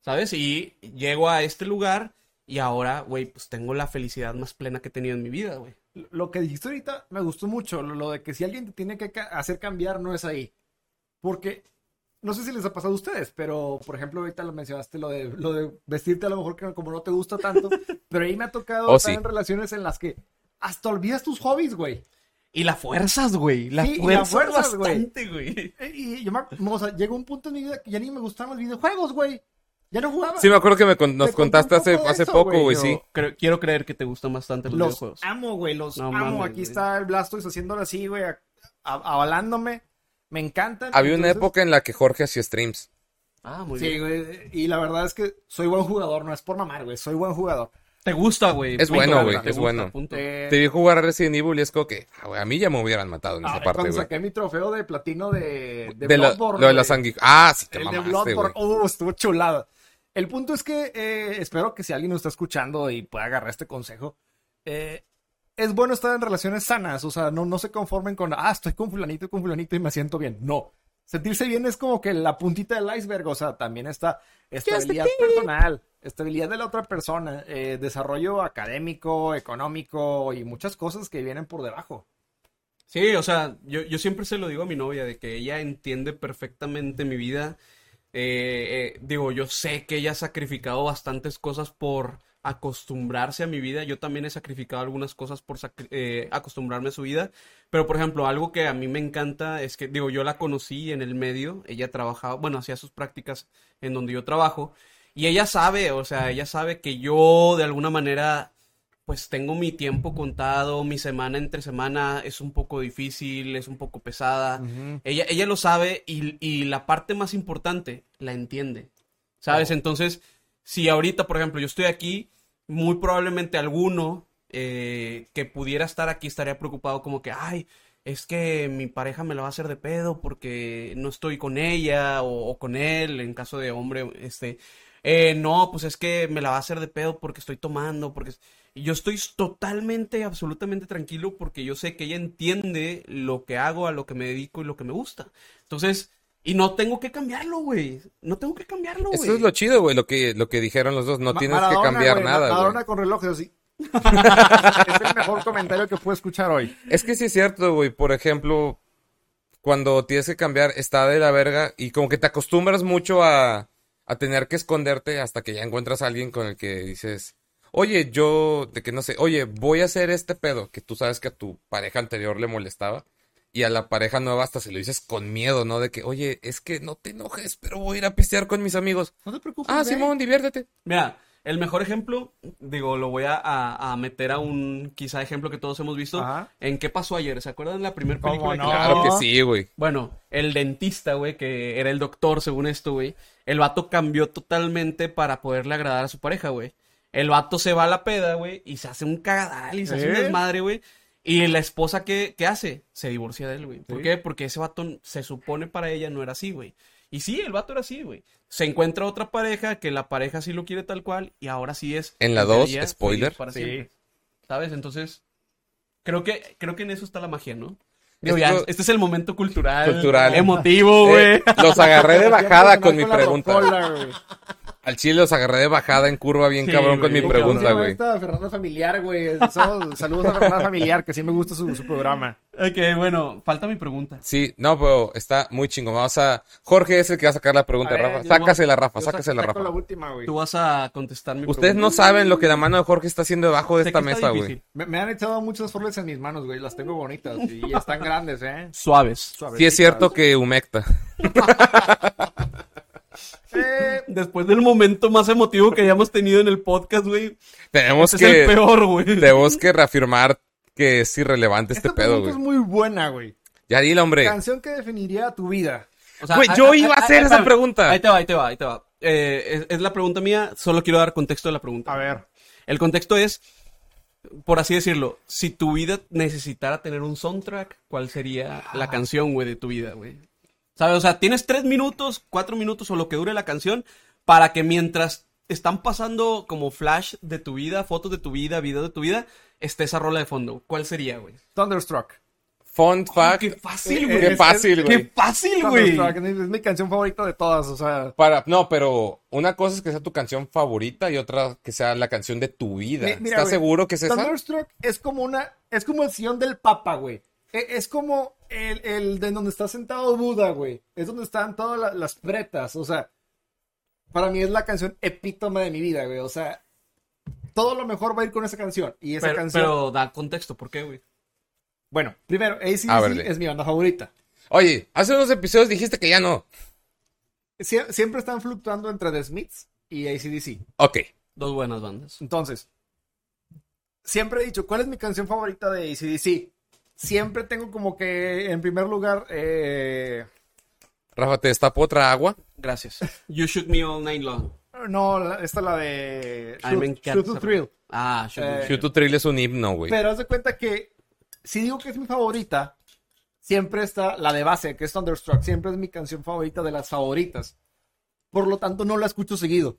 ¿sabes? Y llego a este lugar y ahora, güey, pues tengo la felicidad más plena que he tenido en mi vida, güey. Lo que dijiste ahorita me gustó mucho, lo, de que si alguien te tiene que hacer cambiar no es ahí. Porque no sé si les ha pasado a ustedes, pero por ejemplo ahorita lo mencionaste lo de lo de vestirte a lo mejor que como no te gusta tanto, pero ahí me ha tocado Oh, estar sí. en relaciones en las que hasta olvidas tus hobbies, güey. Y la fuerzas, güey, la Sí, y la fuerzas fuerzas, güey. bastante, güey. Eh, Y yo me, o sea, llegó un punto en mi vida que ya ni me gustaban los videojuegos, güey. Ya no jugaba. Sí, me acuerdo que me con- nos contaste hace, hace poco, güey, sí. Creo- quiero creer que te gustan bastante los, Los videojuegos. amo, güey, los No amo. mames, Aquí está el Blastoise haciéndolo así, güey, avalándome. Me encantan. Había una época en la que Jorge hacía streams. Ah, muy Sí, bien. güey, y la verdad es que soy buen jugador, no es por mamar, güey, soy buen jugador. Te gusta, güey. Es bueno, güey, te es gusta, bueno. punto. Eh, Te vi jugar a Resident Evil y es como que, ah, a mí ya me hubieran matado en ah, esa parte, cuando güey. saqué mi trofeo de platino de, de, De la- Bloodborne, lo de la. Ah, sí, te El de Bloodborne, uh, estuvo chulada. El punto es que eh, espero que si alguien nos está escuchando y pueda agarrar este consejo, eh, es bueno estar en relaciones sanas, o sea, no, no se conformen con, ah, estoy con fulanito y con fulanito y me siento bien. No. Sentirse bien es como que la puntita del iceberg, o sea, también está estabilidad personal, estabilidad de la otra persona, eh, desarrollo académico, económico y muchas cosas que vienen por debajo. Sí, o sea, yo, yo siempre se lo digo a mi novia, de que ella entiende perfectamente mi vida. Eh, eh, digo, yo sé que ella ha sacrificado bastantes cosas por acostumbrarse a mi vida. Yo también he sacrificado algunas cosas por acostumbrarme a su vida. Pero, por ejemplo, algo que a mí me encanta es que, digo, yo la conocí en el medio. Ella trabajaba, bueno, hacía sus prácticas en donde yo trabajo. Y ella sabe, o sea, ella sabe que yo de alguna manera pues tengo mi tiempo contado, mi semana entre semana es un poco difícil, es un poco pesada. ella, ella lo sabe y, y, la parte más importante la entiende. ¿Sabes? Entonces, si ahorita, por ejemplo, yo estoy aquí, muy probablemente alguno eh, que pudiera estar aquí estaría preocupado como que, ay, es que mi pareja me la va a hacer de pedo porque no estoy con ella o, o con él, en caso de hombre, este, eh, no, pues es que me la va a hacer de pedo porque estoy tomando, porque... Y yo estoy totalmente, absolutamente tranquilo porque yo sé que ella entiende lo que hago, a lo que me dedico y lo que me gusta. Entonces, y no tengo que cambiarlo, güey. No tengo que cambiarlo, güey. Eso es lo chido, güey, lo que, lo que dijeron los dos. No tienes que cambiar nada, güey. Maradona con relojes así. es el mejor comentario que puedo escuchar hoy. Es que sí es cierto, güey. Por ejemplo, cuando tienes que cambiar, está de la verga y como que te acostumbras mucho a, a tener que esconderte hasta que ya encuentras a alguien con el que dices, oye, yo, de que no sé, oye, voy a hacer este pedo que tú sabes que a tu pareja anterior le molestaba. Y a la pareja nueva hasta se lo dices con miedo, ¿no? De que, oye, es que no te enojes, pero voy a ir a pistear con mis amigos. No te preocupes. Ah, Simón, diviértete. Mira, el mejor ejemplo, digo, lo voy a, a, meter a un quizá ejemplo que todos hemos visto. ¿En qué pasó ayer? ¿Se acuerdan la primera película? No? Claro que sí, güey. Bueno, el dentista, güey, que era el doctor según esto, güey. El vato cambió totalmente para poderle agradar a su pareja, güey. El vato se va a la peda, güey, y se hace un cagadal y se hace un ¿Eh? desmadre, güey. Y la esposa, ¿qué, qué hace? Se divorcia de él, güey. ¿Por qué? Porque ese vato se supone para ella no era así, güey. Y sí, el vato era así, güey. Se encuentra otra pareja que la pareja sí lo quiere tal cual y ahora sí es. En la 2, spoiler. sí. ¿Sabes? Entonces, creo que, creo que en eso está la magia, ¿no? este es el momento cultural. Cultural. Emotivo, güey. los agarré de bajada con mi pregunta. Al chile los agarré de bajada en curva bien cabrón con mi pregunta, güey. Fernanda Familiar, güey. Saludos a Fernanda Familiar, que sí me gusta su, su, programa. Ok, bueno, falta mi pregunta. Sí, no, pero está muy chingón. Vamos a... Jorge es el que va a sacar la pregunta, Rafa. Sácasela, Rafa, sácasela, Rafa. La última, Tú vas a contestar mi Ustedes no saben lo que la mano de Jorge está haciendo debajo de esta mesa, güey. Me, han echado muchas flores en mis manos, güey. Las tengo bonitas y están grandes, ¿eh? Suaves. Sí es cierto que humecta. Eh, después del momento más emotivo que hayamos tenido en el podcast, güey. Tenemos este que. Es el peor, güey. Tenemos que reafirmar que es irrelevante este pedo, güey. es muy buena, güey. Ya dile, hombre. Canción que definiría tu vida. güey, yo iba a hacer esa pregunta. Ahí te va, ahí te va, ahí te va. Eh, es, la pregunta mía, solo quiero dar contexto de la pregunta. A ver. El contexto es, por así decirlo, si tu vida necesitara tener un soundtrack, ¿cuál sería la ah. canción, güey, de tu vida, güey? ¿Sabes? O sea, tienes tres minutos, cuatro minutos o lo que dure la canción para que mientras están pasando como flash de tu vida, fotos de tu vida, videos de tu vida, esté esa rola de fondo. ¿Cuál sería, güey? Thunderstruck. Fun fact. qué fácil, güey. Qué fácil, güey. Qué fácil, güey. Es mi canción favorita de todas, o sea. Para, no, pero una cosa es que sea tu canción favorita y otra que sea la canción de tu vida. ¿Estás seguro que es esa? Thunderstruck es como una, es como el sillón del papa, güey. E, es como el, el de donde está sentado Buda, güey. Es donde están todas las pretas. O sea, para mí es la canción epítome de mi vida, güey. O sea, todo lo mejor va a ir con esa canción. Y esa pero, canción. Pero da contexto, ¿por qué, güey? Bueno, primero, ACDC es mi banda favorita. Oye, hace unos episodios dijiste que ya no. siempre están fluctuando entre The Smiths y ACDC. Ok. Dos buenas bandas. Entonces, siempre he dicho, ¿cuál es mi canción favorita de ACDC? Siempre tengo como que, en primer lugar, eh... Rafa, ¿te destapo otra agua? Gracias. You Shoot Me All Night Long. No, esta es la de Shoot, to Thrill. Ah, Shoot, to Thrill es un himno, güey. Pero haz de cuenta que, si digo que es mi favorita, siempre está la de base, que es Thunderstruck. Siempre es mi canción favorita de las favoritas. Por lo tanto, no la escucho seguido.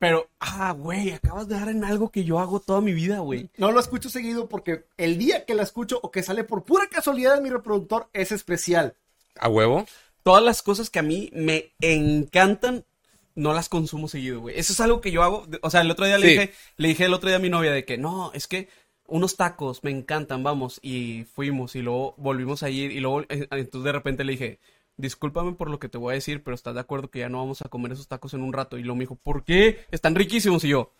Pero, ah, güey, acabas de dar en algo que yo hago toda mi vida, güey. No lo escucho seguido porque el día que la escucho o que sale por pura casualidad en mi reproductor es especial. ¿A huevo? Todas las cosas que a mí me encantan, no las consumo seguido, güey. Eso es algo que yo hago. O sea, el otro día le dije, le dije el otro día a mi novia de que no, es que unos tacos me encantan, vamos. Y fuimos y luego volvimos a ir y luego eh, entonces de repente le dije, discúlpame por lo que te voy a decir, pero estás de acuerdo que ya no vamos a comer esos tacos en un rato. Y luego me dijo, ¿por qué? Están riquísimos. Y yo,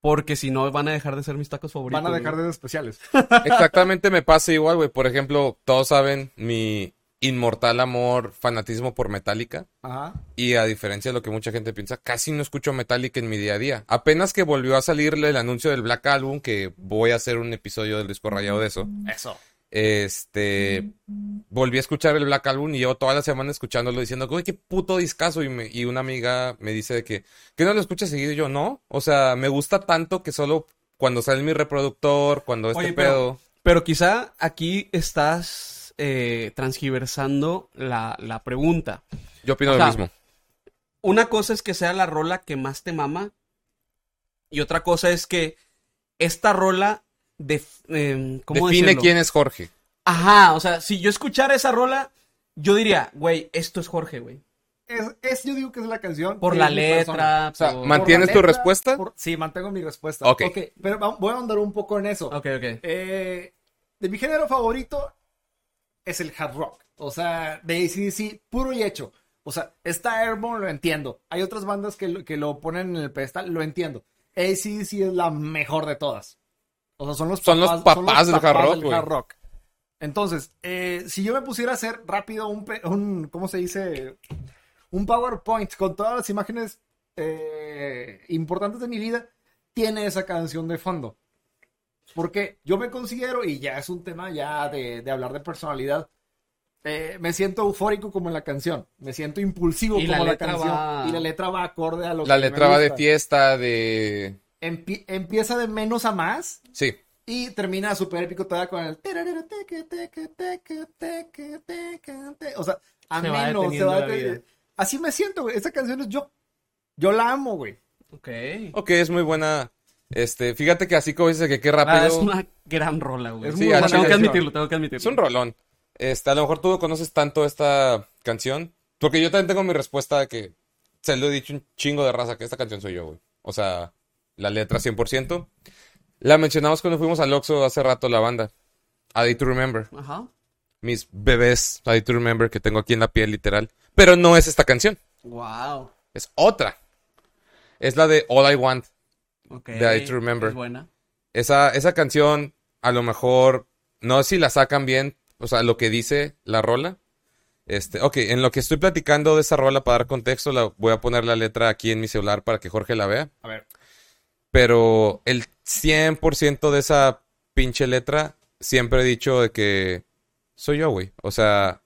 porque si no van a dejar de ser mis tacos favoritos. Van a dejar güey". de ser especiales. Exactamente me pasa igual, güey. Por ejemplo, todos saben mi inmortal amor, fanatismo por Metallica. Ajá. Y a diferencia de lo que mucha gente piensa, casi no escucho Metallica en mi día a día. Apenas que volvió a salir el anuncio del Black Album, que voy a hacer un episodio del disco rayado de eso. Eso. Este, volví a escuchar el Black Album y llevo toda la semana escuchándolo diciendo, güey, qué puto discazo. Y, me- y una amiga me dice de que, ¿que no lo escuchas seguido? Y yo, no. O sea, me gusta tanto que solo cuando sale mi reproductor, cuando este Oye, pero- pedo. Pero quizá aquí estás eh, transgiversando la, la pregunta. Yo opino o lo sea, mismo. Una cosa es que sea la rola que más te mama. Y otra cosa es que esta rola de, em, ¿cómo Define decirlo? quién es Jorge. Ajá, o sea, si yo escuchara esa rola, yo diría, güey, esto es Jorge, güey. Es, es- yo digo que es la canción. Por la letra, O sea, por- man- ¿Mantienes tu respuesta? por- Sí, mantengo mi respuesta. Ok. pero va- voy a ahondar un poco en eso. Ok, ok. Eh, de mi género favorito es el hard rock. O sea, de ACDC, puro y hecho. O sea, está Airborne, lo entiendo. Hay otras bandas que lo, que lo ponen en el pedestal, lo entiendo. ACDC es la mejor de todas. O sea, son los Son los papás del hard rock, del güey. hard rock. Entonces, eh, si yo me pusiera a hacer rápido un, un ¿cómo se dice? Un PowerPoint con todas las imágenes eh, importantes de mi vida, tiene esa canción de fondo. Porque yo me considero, y ya es un tema ya de, de hablar de personalidad, eh, me siento eufórico como en la canción, me siento impulsivo Y la como la, letra canción, va- y la letra va acorde a lo La que me letra va de fiesta, de... Empie- empieza de menos a más Sí. y termina súper épico todavía con el... O sea, a Se menos, se deteniendo va la deteniendo. vida. Así me siento, güey. Esta canción es yo. Yo la amo, güey. Ok. Ok, es muy buena. Este, fíjate que así como dices que qué Ah, rápido. es una gran rola, güey. Es muy Sí, ah, buena tengo que admitirlo, tengo que admitirlo. Es un rolón. Este, a lo mejor tú no conoces tanto esta canción. Porque yo también tengo mi respuesta de que se lo he dicho un chingo de raza que esta canción soy yo, güey. O sea, la letra 100%. La mencionamos cuando fuimos al Oxxo hace rato la banda. A Day to Remember. Ajá. Mis bebés A Day to Remember que tengo aquí en la piel literal. Pero no es esta canción. Wow. Es otra. Es la de All I Want. Ok. De I to Remember. Es buena. Esa, esa canción, a lo mejor, no sé si la sacan bien, o sea, lo que dice la rola. Este, ok, en lo que estoy platicando de esa rola, para dar contexto, la, voy a poner la letra aquí en mi celular para que Jorge la vea. A ver. Pero el 100% de esa pinche letra, siempre he dicho de que soy yo, güey. O sea,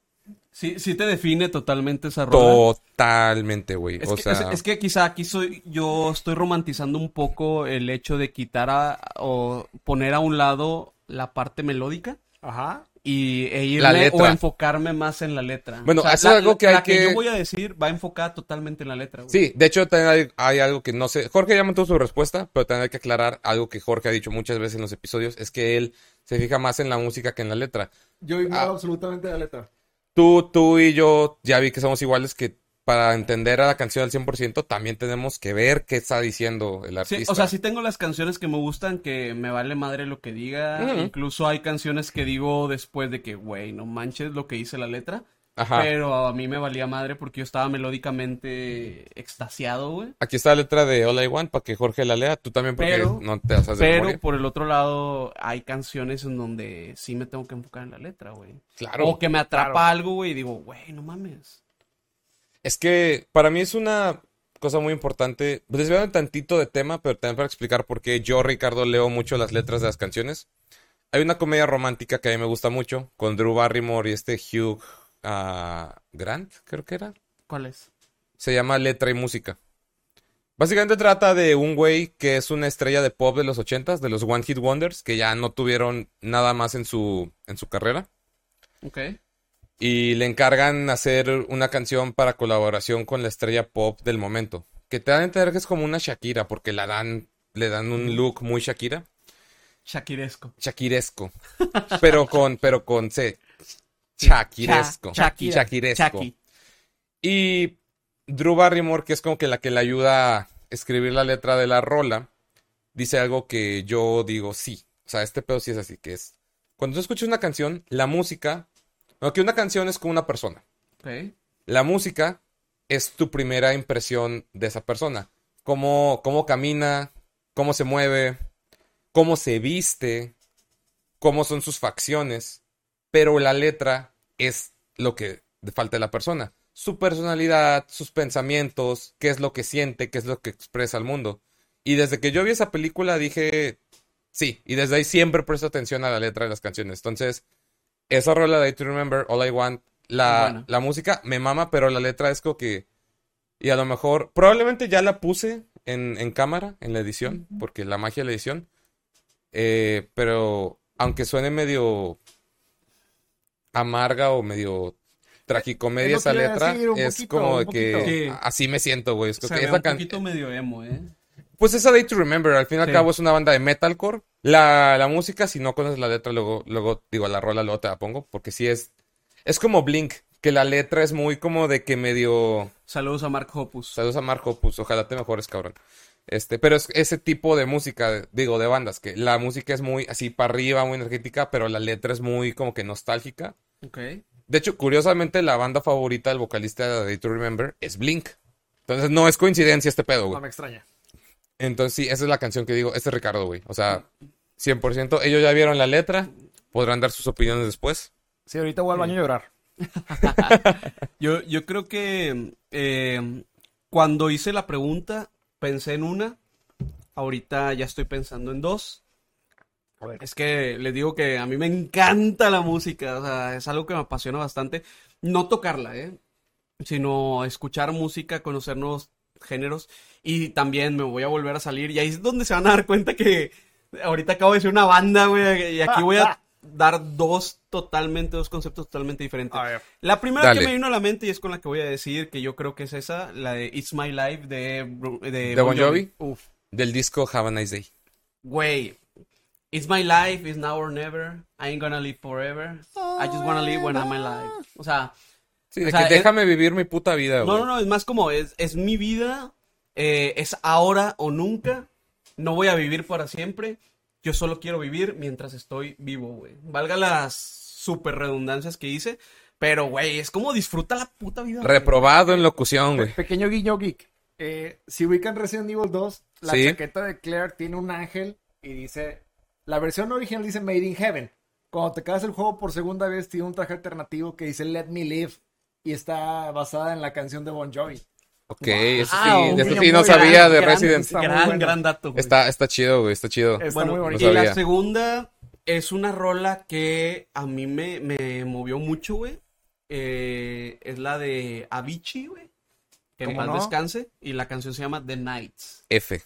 Sí, sí te define totalmente esa rola. totalmente, güey. Es, O que, sea, es- es que quizá aquí soy, yo estoy romantizando un poco el hecho de quitar a, o poner a un lado la parte melódica Ajá. Y e irme La letra. o enfocarme más en la letra. Bueno, O sea, eso es la- algo que la hay que- yo voy a decir va enfocada totalmente en la letra. güey. Sí, de hecho también hay, hay algo que no sé. Jorge ya mantuvo su respuesta, pero también hay que aclarar algo que Jorge ha dicho muchas veces en los episodios, es que él se fija más en la música que en la letra. Yo ignoro Ah. absolutamente la letra. Tú, tú y yo ya vi que somos iguales, que para entender a la canción al 100% también tenemos que ver qué está diciendo el Sí, artista. o sea, sí tengo las canciones que me gustan, que me vale madre lo que diga. Incluso hay canciones que digo después de que, güey, no manches lo que dice la letra. Ajá. Pero a mí me valía madre porque yo estaba melódicamente extasiado, güey. Aquí está la letra de All I Want para que Jorge la lea. Tú también porque Pero- no te hacer Pero memoria. por el otro lado, hay canciones en donde sí me tengo que enfocar en la letra, güey. Claro. O que me atrapa claro. algo, güey, y digo, güey, no mames. Es que para mí es una cosa muy importante. Desviando un tantito de tema, pero también para explicar por qué yo, Ricardo, leo mucho las letras de las canciones. Hay una comedia romántica que a mí me gusta mucho, con Drew Barrymore y este Hugh ah, Grant, creo que era. ¿Cuál es? Se llama Letra y Música. Básicamente trata de un güey que es una estrella de pop de los ochentas, de los One Hit Wonders, que ya no tuvieron nada más en su, en su carrera. Ok. Y le encargan hacer una canción para colaboración con la estrella pop del momento. que te dan a entender que es como una Shakira, porque la dan, le dan un look muy Shakira. Shakiresco. Shakiresco. pero con, pero con C. Shakiresco. Cha- Shakira. Shakiresco. Shaki. Y Drew Barrymore, que es como que la que le ayuda a escribir la letra de la rola, dice algo que yo digo sí. O sea, este pedo sí es así, que es... Cuando tú escuchas una canción, la música... No, que una canción es como una persona. La música es tu primera impresión de esa persona. Cómo, cómo camina, cómo se mueve, cómo se viste, cómo son sus facciones. Pero la letra es lo que falta de la persona. Su personalidad, sus pensamientos, qué es lo que siente, qué es lo que expresa al mundo. Y desde que yo vi esa película dije, sí, y desde ahí siempre presto atención a la letra de las canciones. Entonces, esa rola de I to Remember, All I Want, la, la música me mama, pero la letra es como que... Y a lo mejor, probablemente ya la puse en, en cámara, en la edición, porque la magia de la edición. Eh, pero aunque suene medio amarga o medio tragicomedia esa letra, decir, es poquito, como de que. Sí. así me siento, güey. Es que esa un can- poquito medio emo, ¿eh? Pues esa Day to Remember, al fin y al cabo es una banda de metalcore. La, la música, si no conoces la letra, luego, luego, digo, la rola luego te la pongo, porque sí es, es como Blink, que la letra es muy como de que medio, Saludos a Mark Hoppus. saludos a Marco, pues ojalá te mejores, cabrón. Este, pero es ese tipo de música, digo, de bandas, que la música es muy así para arriba, muy energética, pero la letra es muy como que nostálgica. Ok. De hecho, curiosamente, la banda favorita del vocalista de Day to Remember es Blink. Entonces, no es coincidencia este pedo, güey. No me extraña. Entonces, sí, esa es la canción que digo. Este es Ricardo, güey. O sea, 100%. Ellos ya vieron la letra. Podrán dar sus opiniones después. Sí, ahorita voy al baño a llorar. Yo, yo creo que eh, cuando hice la pregunta, pensé en una. Ahorita ya estoy pensando en dos. A ver. Es que les digo que a mí me encanta la música, o sea, es algo que me apasiona bastante. No tocarla, ¿eh? Sino escuchar música, conocer nuevos géneros. Y también me voy a volver a salir. Y ahí es donde se van a dar cuenta que ahorita acabo de decir una banda, güey. Y aquí voy a dar dos totalmente, dos conceptos totalmente diferentes. La primera Dale. que me vino a la mente y es con la que voy a decir que yo creo que es esa, la de It's My Life de, de, ¿De Bon Jovi? Uf. Del disco Have a Nice Day. Güey, It's my life, it's now or never. I ain't gonna live forever. I just wanna live when I'm alive. O sea, Sí, de O sea, que es- déjame vivir mi puta vida, no, güey. no, no, es más como es, es mi vida, eh, es ahora o nunca. No voy a vivir para siempre. Yo solo quiero vivir mientras estoy vivo, güey. Valga las super redundancias que hice, pero güey, es como disfruta la puta vida. güey. Reprobado en locución, güey. Pequeño guiño geek. Eh, si ubican Resident Evil 2, la Sí. chaqueta de Claire tiene un ángel y dice. La versión original dice Made in Heaven. Cuando te acabas el juego por segunda vez, tiene un traje alternativo que dice Let Me Live. Y está basada en la canción de Bon Jovi. Ok, eso Wow, sí, un de eso guiño sí no sabía de Resident. está muy gran, bueno. gran dato. güey. Está, está chido, güey, está chido. Está Bueno, muy y bonito. No la segunda es una rola que a mí me, me movió mucho, güey. Eh, es la de Avicii, güey. Que en ¿Cómo paz no? descanse. Y la canción se llama The Nights. F.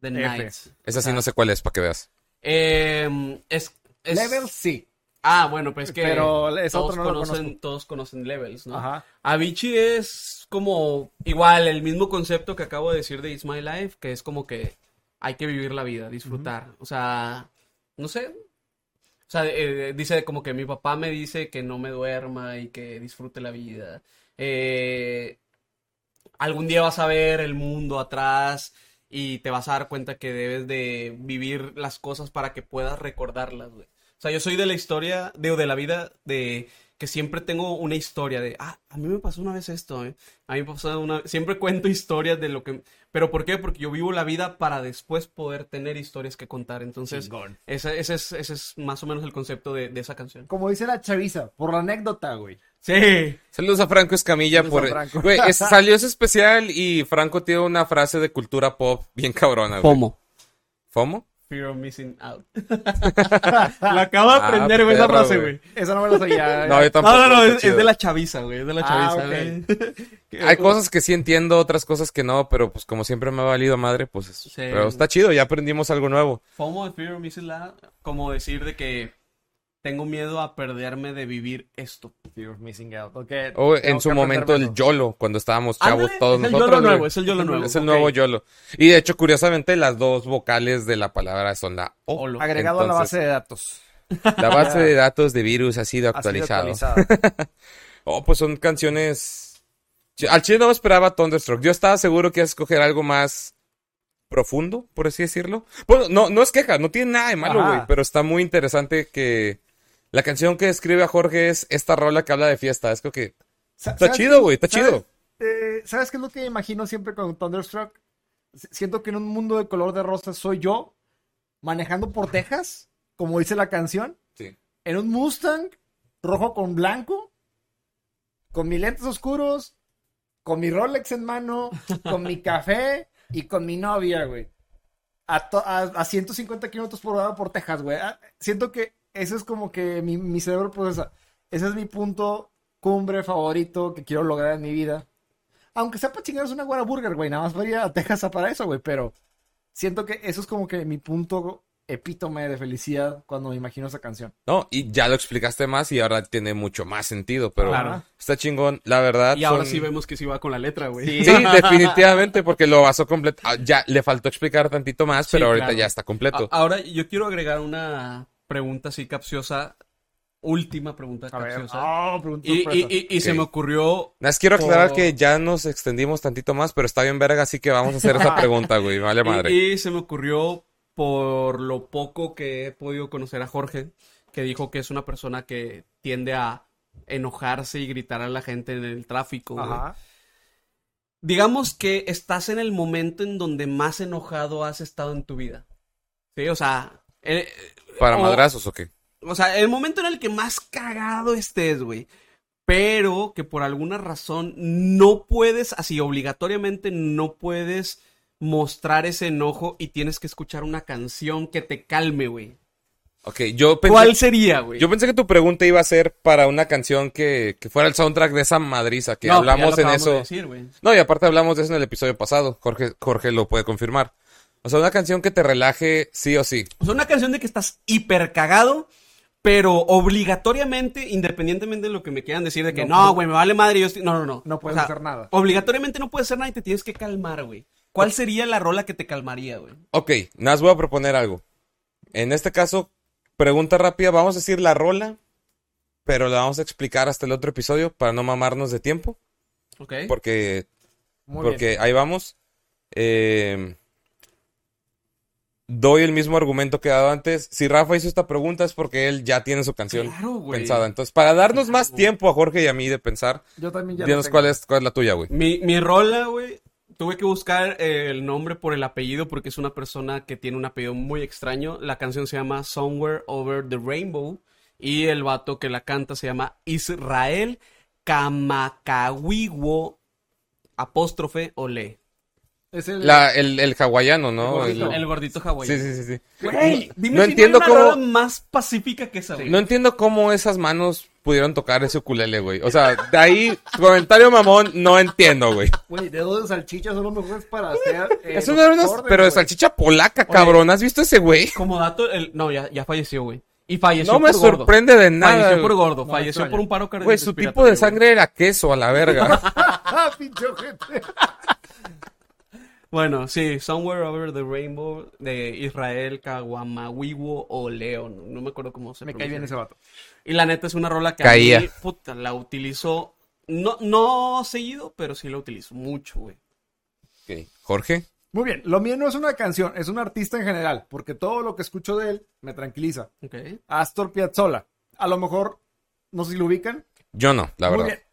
The F. Nights. Esa sí Ah. no sé cuál es, para que veas. Eh, es, es- Level sí. Ah, bueno, pues que Pero todos, no conocen, todos conocen Levels, ¿no? Ajá. Avicii es como igual el mismo concepto que acabo de decir de It's My Life, que es como que hay que vivir la vida, disfrutar. O sea, no sé. O sea, eh, dice como que mi papá me dice que no me duerma y que disfrute la vida. Eh, algún día vas a ver el mundo atrás y te vas a dar cuenta que debes de vivir las cosas para que puedas recordarlas, güey. O sea, yo soy de la historia, de, de la vida, de que siempre tengo una historia de, ah, a mí me pasó una vez esto, ¿eh? A mí me pasó una siempre cuento historias de lo que, pero ¿por qué? Porque yo vivo la vida para después poder tener historias que contar. Entonces, ese, ese es, ese es más o menos el concepto de, de esa canción. Como dice la chaviza, por la anécdota, güey. Sí. Saludos a Franco Escamilla Saludos por... a Franco. Güey, es- salió ese especial y Franco tiene una frase de cultura pop bien cabrona, güey. FOMO. ¿FOMO? Fear of missing out. Lo acabo de Ah, aprender, güey, esa frase, güey. Esa no me la sabía. No, yo tampoco. No, no, no, es, de la chaviza, güey, es de la Ah, chaviza, güey. Hay cosas que sí entiendo, otras cosas que no, pero pues como siempre me ha valido madre, pues... es- Pero está chido, ya aprendimos algo nuevo. FOMO, Fear of Missing Out, como decir de que tengo miedo a perderme de vivir esto. Fear of missing out. Ok, O tengo en su momento el. YOLO, cuando estábamos chavos todos es el nosotros. YOLO nuevo, es el YOLO nuevo. Es el nuevo YOLO. Y de hecho, curiosamente, las dos vocales de la palabra son la O. Olo. Agregado a la base de datos. La base de datos de virus ha sido Ha sido actualizada. Oh, pues son canciones. Al chile no me esperaba Thunderstruck. Yo estaba seguro que ibas a escoger algo más profundo, por así decirlo. Bueno, no, no es queja, no tiene nada de malo, güey. Pero está muy interesante que la canción que escribe a Jorge es esta rola que habla de fiesta. Es como que está ¿sabes chido, güey, está sabes- chido. eh, ¿Sabes qué es lo que imagino siempre con Thunderstruck? Siento que en un mundo de color de rosa soy yo manejando por Texas, como dice la canción, Sí. en un Mustang rojo con blanco, con mis lentes oscuros, con mi Rolex en mano, con mi café y con mi novia, güey. A, a, a 150 kilómetros por hora por Texas, güey. Ah, Siento que eso es como que mi, mi cerebro procesa. Ese es mi punto cumbre favorito que quiero lograr en mi vida. Aunque sea para chingarse una guara burger, güey. Nada más voy a ir a Texas a para eso, güey. Pero siento que eso es como que mi punto epítome de felicidad cuando me imagino esa canción. No, y ya lo explicaste más y ahora tiene mucho más sentido, pero Claro. está chingón, la verdad. Y ahora son- sí vemos que sí va con la letra, güey. Sí, definitivamente, porque lo basó completo. Ah, Ya le faltó explicar tantito más, Sí, pero ahorita claro. ya está completo. A- Ahora yo quiero agregar una pregunta así capciosa. Última pregunta A ver. capciosa. Oh, pregunta y se me ocurrió Nada más quiero aclarar por- que ya nos extendimos tantito más, pero está bien verga, así que vamos a hacer esa pregunta, güey. Vale madre. Y, y se me ocurrió por lo poco que he podido conocer a Jorge, que dijo que es una persona que tiende a enojarse y gritar a la gente en el tráfico. Ajá. Digamos que estás en el momento en donde más enojado has estado en tu vida. Sí, o sea, eh, ¿Para o- madrazos o qué? o sea, el momento en el que más cagado estés, güey. Pero que por alguna razón no puedes, así obligatoriamente no puedes mostrar ese enojo y tienes que escuchar una canción que te calme, güey. Ok, yo pensé, ¿Cuál sería, güey? yo pensé que tu pregunta iba a ser para una canción que, que fuera el soundtrack de esa madriza, que No, hablamos lo en acabamos de eso. decir. No, y aparte hablamos de eso en el episodio pasado. Jorge, Jorge lo puede confirmar. O sea, una canción que te relaje sí o sí. O sea, una canción de que estás hiper cagado, pero obligatoriamente, independientemente de lo que me quieran decir, de que No, no, güey, me vale madre, yo estoy... No, no, no. No puedes O sea, hacer nada. Obligatoriamente no puedes hacer nada y te tienes que calmar, güey. ¿Cuál sería la rola que te calmaría, güey? Ok, nada más voy a proponer algo. En este caso, pregunta rápida, vamos a decir la rola, pero la vamos a explicar hasta el otro episodio para no mamarnos de tiempo, ¿Ok? porque, Muy bien. porque ahí vamos. Eh, doy el mismo argumento que he dado antes. Si Rafa hizo esta pregunta es porque él ya tiene su canción Claro, pensada. Entonces, para darnos más tiempo a Jorge y a mí de pensar, Yo también ya dinos tengo. cuál es, cuál es la tuya, güey. Mi, mi rola, güey, tuve que buscar eh, el nombre por el apellido porque es una persona que tiene un apellido muy extraño. La canción se llama Somewhere Over the Rainbow y el vato que la canta se llama Israel Kamakawiwo apóstrofe Ole. Es el... La, el, el hawaiano, ¿no? El gordito. El- El gordito hawaiano. Sí, sí, sí, sí. Güey, dime No si entiendo no hay una cómo- rola más pacífica que esa, güey. No entiendo cómo esas manos pudieron tocar ese ukulele, güey. O sea, de ahí, comentario mamón, no entiendo, güey. Güey, dedos de salchicha son los mejores para hacer... eh, Eso los no unos, pero de salchicha polaca, cabrón. ¿Has visto ese güey? Como dato, el... no, ya, ya falleció, güey. Y falleció No me por gordo. sorprende de nada. Falleció por gordo, No, falleció por un paro cardíaco. Güey, su tipo de sangre era queso a la verga. Bueno, sí, Somewhere Over the Rainbow de Israel Kawamawiwo o León. No me acuerdo cómo se Me cae bien ese vato. Y la neta es una rola que Caía. a mí, puta, la utilizo. No, no seguido, pero sí la utilizo mucho, güey. Ok. Jorge. Muy bien, lo mío no es una canción, es un artista en general, porque todo lo que escucho de él me tranquiliza. Ok. Astor Piazzolla. A lo mejor, no sé si lo ubican. Yo no, la Muy verdad. bien.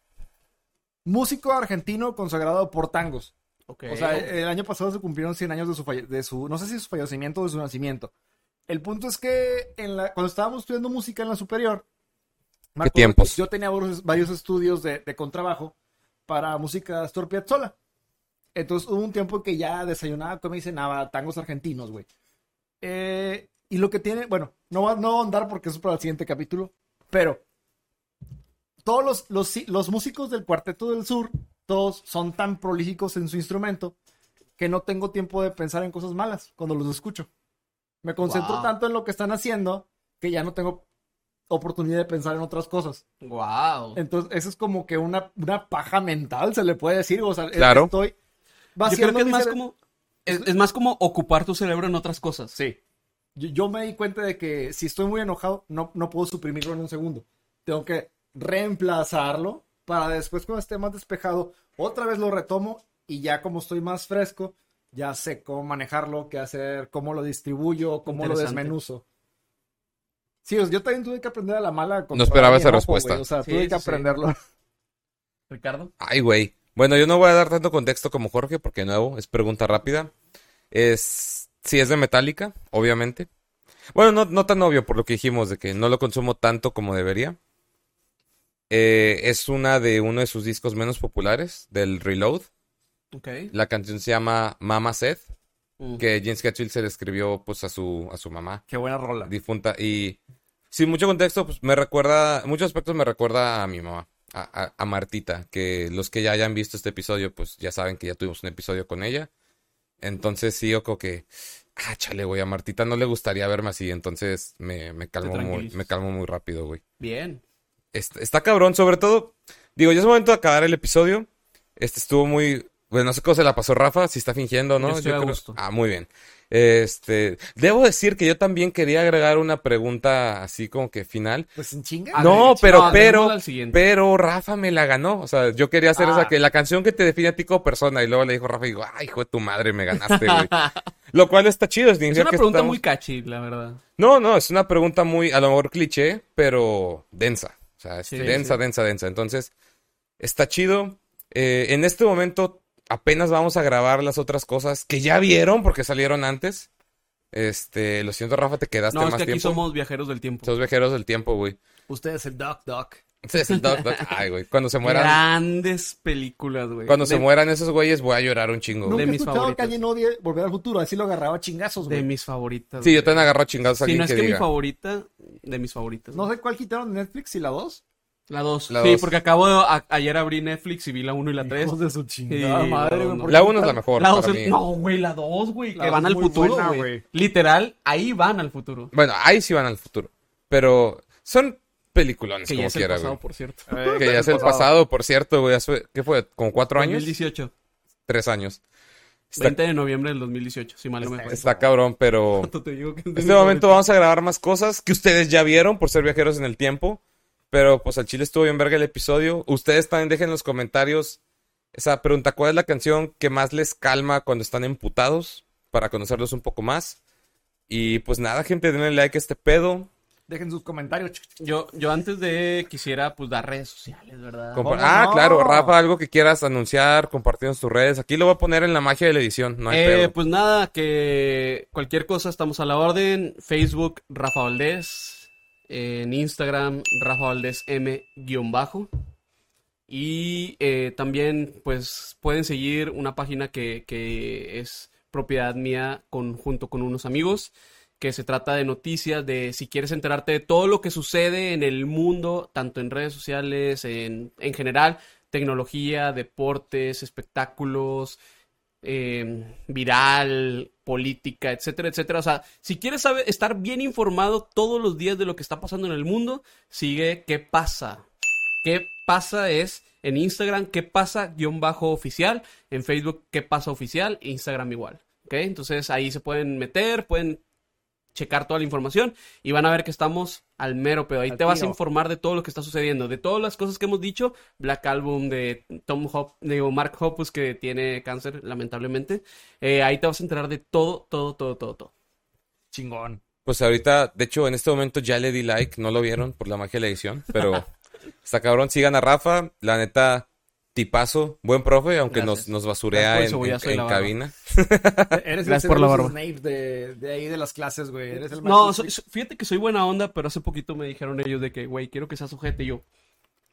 Músico argentino consagrado por tangos. O sea, el año pasado se cumplieron 100 años de su, de su no sé si su fallecimiento o de su nacimiento. El punto es que en la, cuando estábamos estudiando música en la superior, Yo tenía varios, estudios de, de contrabajo para música de Astor Piazzolla. Entonces hubo un tiempo que ya desayunaba, comía y cenaba tangos argentinos, güey. Eh, y lo que tiene, bueno, no va, no andar porque eso es para el siguiente capítulo, pero todos los, los, los músicos del Cuarteto del Sur, todos son tan prolíficos en su instrumento que no tengo tiempo de pensar en cosas malas cuando los escucho. Me concentro Wow. tanto en lo que están haciendo que ya no tengo oportunidad de pensar en otras cosas. Wow. Entonces, eso es como que una, una paja mental, se le puede decir. O sea, Claro. estoy vaciando que es más como. Es, es más como ocupar tu cerebro en otras cosas. Sí. Yo, yo me di cuenta de que si estoy muy enojado, no, no puedo suprimirlo en un segundo. Tengo que reemplazarlo para después, cuando esté más despejado, otra vez lo retomo y ya como estoy más fresco, ya sé cómo manejarlo, qué hacer, cómo lo distribuyo, cómo lo desmenuzo. Sí, yo también tuve que aprender a la mala. No esperaba esa respuesta. O sea, Sí, tuve que sí. aprenderlo. Ricardo. Ay, güey. Bueno, yo no voy a dar tanto contexto como Jorge, porque de nuevo, es pregunta rápida. Es. Si es de Metallica, obviamente. Bueno, no, no tan obvio por lo que dijimos, de que no lo consumo tanto como debería. Eh, es una de uno de sus discos menos populares, del Reload. Ok. La canción se llama Mama Said, Mm. que James Hetfield se le escribió pues a su, a su mamá Qué buena rola. difunta. Y sin mucho contexto, pues me recuerda, en muchos aspectos me recuerda a mi mamá, a, a- a Martita, que los que ya hayan visto este episodio, pues ya saben que ya tuvimos un episodio con ella. Entonces sí, yo creo que, ah, chale, güey, a Martita no le gustaría verme así, entonces me, me calmo muy, me calmo muy rápido, güey. Bien. Está, está cabrón, sobre todo, digo, ya es momento de acabar el episodio. Este estuvo muy, bueno, no sé cómo se la pasó Rafa, si está fingiendo, ¿no? Yo estoy a creo- gusto. Ah, muy bien. Este, debo decir que yo también quería agregar una pregunta así como que final. Pues en chinga. Ah, no, pero, pero, pero Rafa me la ganó. O sea, yo quería hacer Ah. esa que la canción que te define a ti como persona. Y luego le dijo Rafa y digo, ay, hijo de tu madre, me ganaste, güey. Lo cual está chido. Es significa una que pregunta estamos- muy catchy, la verdad. No, no, es una pregunta muy, a lo mejor cliché, pero densa. O sea, es Sí, densa, sí. densa, densa. Entonces, está chido. Eh, en este momento apenas vamos a grabar las otras cosas que ya vieron porque salieron antes. Este, lo siento, Rafa, te quedaste No, es más que aquí tiempo. somos viajeros del tiempo. Somos viajeros del tiempo, güey. Usted es el Doc Doc. Ese es el Doc Doc. Ay, güey. Cuando se mueran, Grandes películas, güey. cuando se De- mueran esos güeyes, voy a llorar un chingo. Nunca he mis escuchado que favoritas. alguien odie Volver al Futuro. Así lo agarraba a chingazos, De güey. mis favoritas. Sí, yo también agarro a chingados a Si alguien no es que que mi favorita, de mis favoritas. No sé cuál quitaron de Netflix y la 2. La 2. La Sí, dos. porque acabo de... a- ayer abrí Netflix y vi la 1 y la 3. Hijos de su chingada Sí, madre, no, güey. no. ¿por qué La uno es la mejor La para dos mí. es... No, güey, la 2, güey. Que van al futuro, buena, güey. Literal, ahí van al futuro. Bueno, ahí sí van al futuro. Pero son peliculones, Que ya como es el quiera, pasado, güey. por cierto. Eh, Que ya es el pasado, por cierto, güey. ¿Qué fue? ¿Como cuatro años? 2018. Tres años. Está, 20 de noviembre del 2018, si mal no me acuerdo. está cabrón, pero... En este momento vamos a grabar más cosas que ustedes ya vieron por ser viajeros en el tiempo. Pero pues al chile estuvo bien verga el episodio. Ustedes también dejen en los comentarios esa pregunta. ¿Cuál es la canción que más les calma cuando están emputados? Para conocerlos un poco más. Y pues nada, gente, denle like a este pedo. Dejen sus comentarios. Yo, yo antes de quisiera pues dar redes sociales, ¿verdad? Compa- ¿Cómo ah, no? claro, Rafa, algo que quieras anunciar, compartir en tus redes. Aquí lo voy a poner en la magia de la edición, no hay Eh, pedo. pues nada, que cualquier cosa estamos a la orden. Facebook, Rafa Valdés. En Instagram, Rafa Valdés M guion bajo. Y eh, también, pues, pueden seguir una página que, que es propiedad mía con, junto con unos amigos, que se trata de noticias, de si quieres enterarte de todo lo que sucede en el mundo, tanto en redes sociales, en, en general, tecnología, deportes, espectáculos, eh, viral, política, etcétera, etcétera. O sea, si quieres saber, estar bien informado todos los días de lo que está pasando en el mundo, sigue qué pasa. ¿Qué pasa? Es en Instagram, qué pasa guion bajo oficial, en Facebook, qué pasa oficial, Instagram igual. Entonces ahí se pueden meter, pueden checar toda la información y van a ver que estamos al mero pedo. Ahí Al te vas a informar de todo lo que está sucediendo, de todas las cosas que hemos dicho, Black Album de Tom Hop, digo, Mark Hoppus que tiene cáncer, lamentablemente. Eh, ahí te vas a enterar de todo, todo, todo, todo, todo. Chingón. Pues ahorita, de hecho, en este momento ya le di like, no lo vieron por la magia de la edición, pero está cabrón, sigan a Rafa, la neta, tipazo, buen profe, aunque nos, Gracias. nos basurea Gracias en, en- cabina. Eres Gracias el por la barba. Snape de, de ahí de las clases, güey. Eres el No, soy- fíjate que soy buena onda, pero hace poquito me dijeron ellos de que, güey, quiero que seas ojete y yo.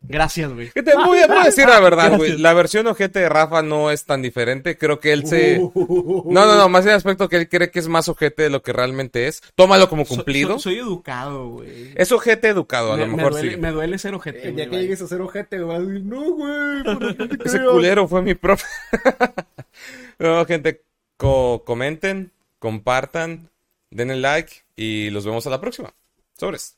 Gracias, güey. ¿Qué te voy a, voy a decir la verdad, güey? La versión ojete de Rafa no es tan diferente, creo que él se... Uh. No, no, no, más en el aspecto que él cree que es más ojete de lo que realmente es. Tómalo como cumplido. so- soy educado, güey. Es ojete educado, a Me, lo me mejor duele, sí. me duele ser ojete. Día güey, que llegues a ser ojete, güey, vas a decir, no, güey, ¿por qué te Ese creo?" culero fue mi profe. no, gente, co- comenten, compartan, denle like y los vemos a la próxima. Sobres.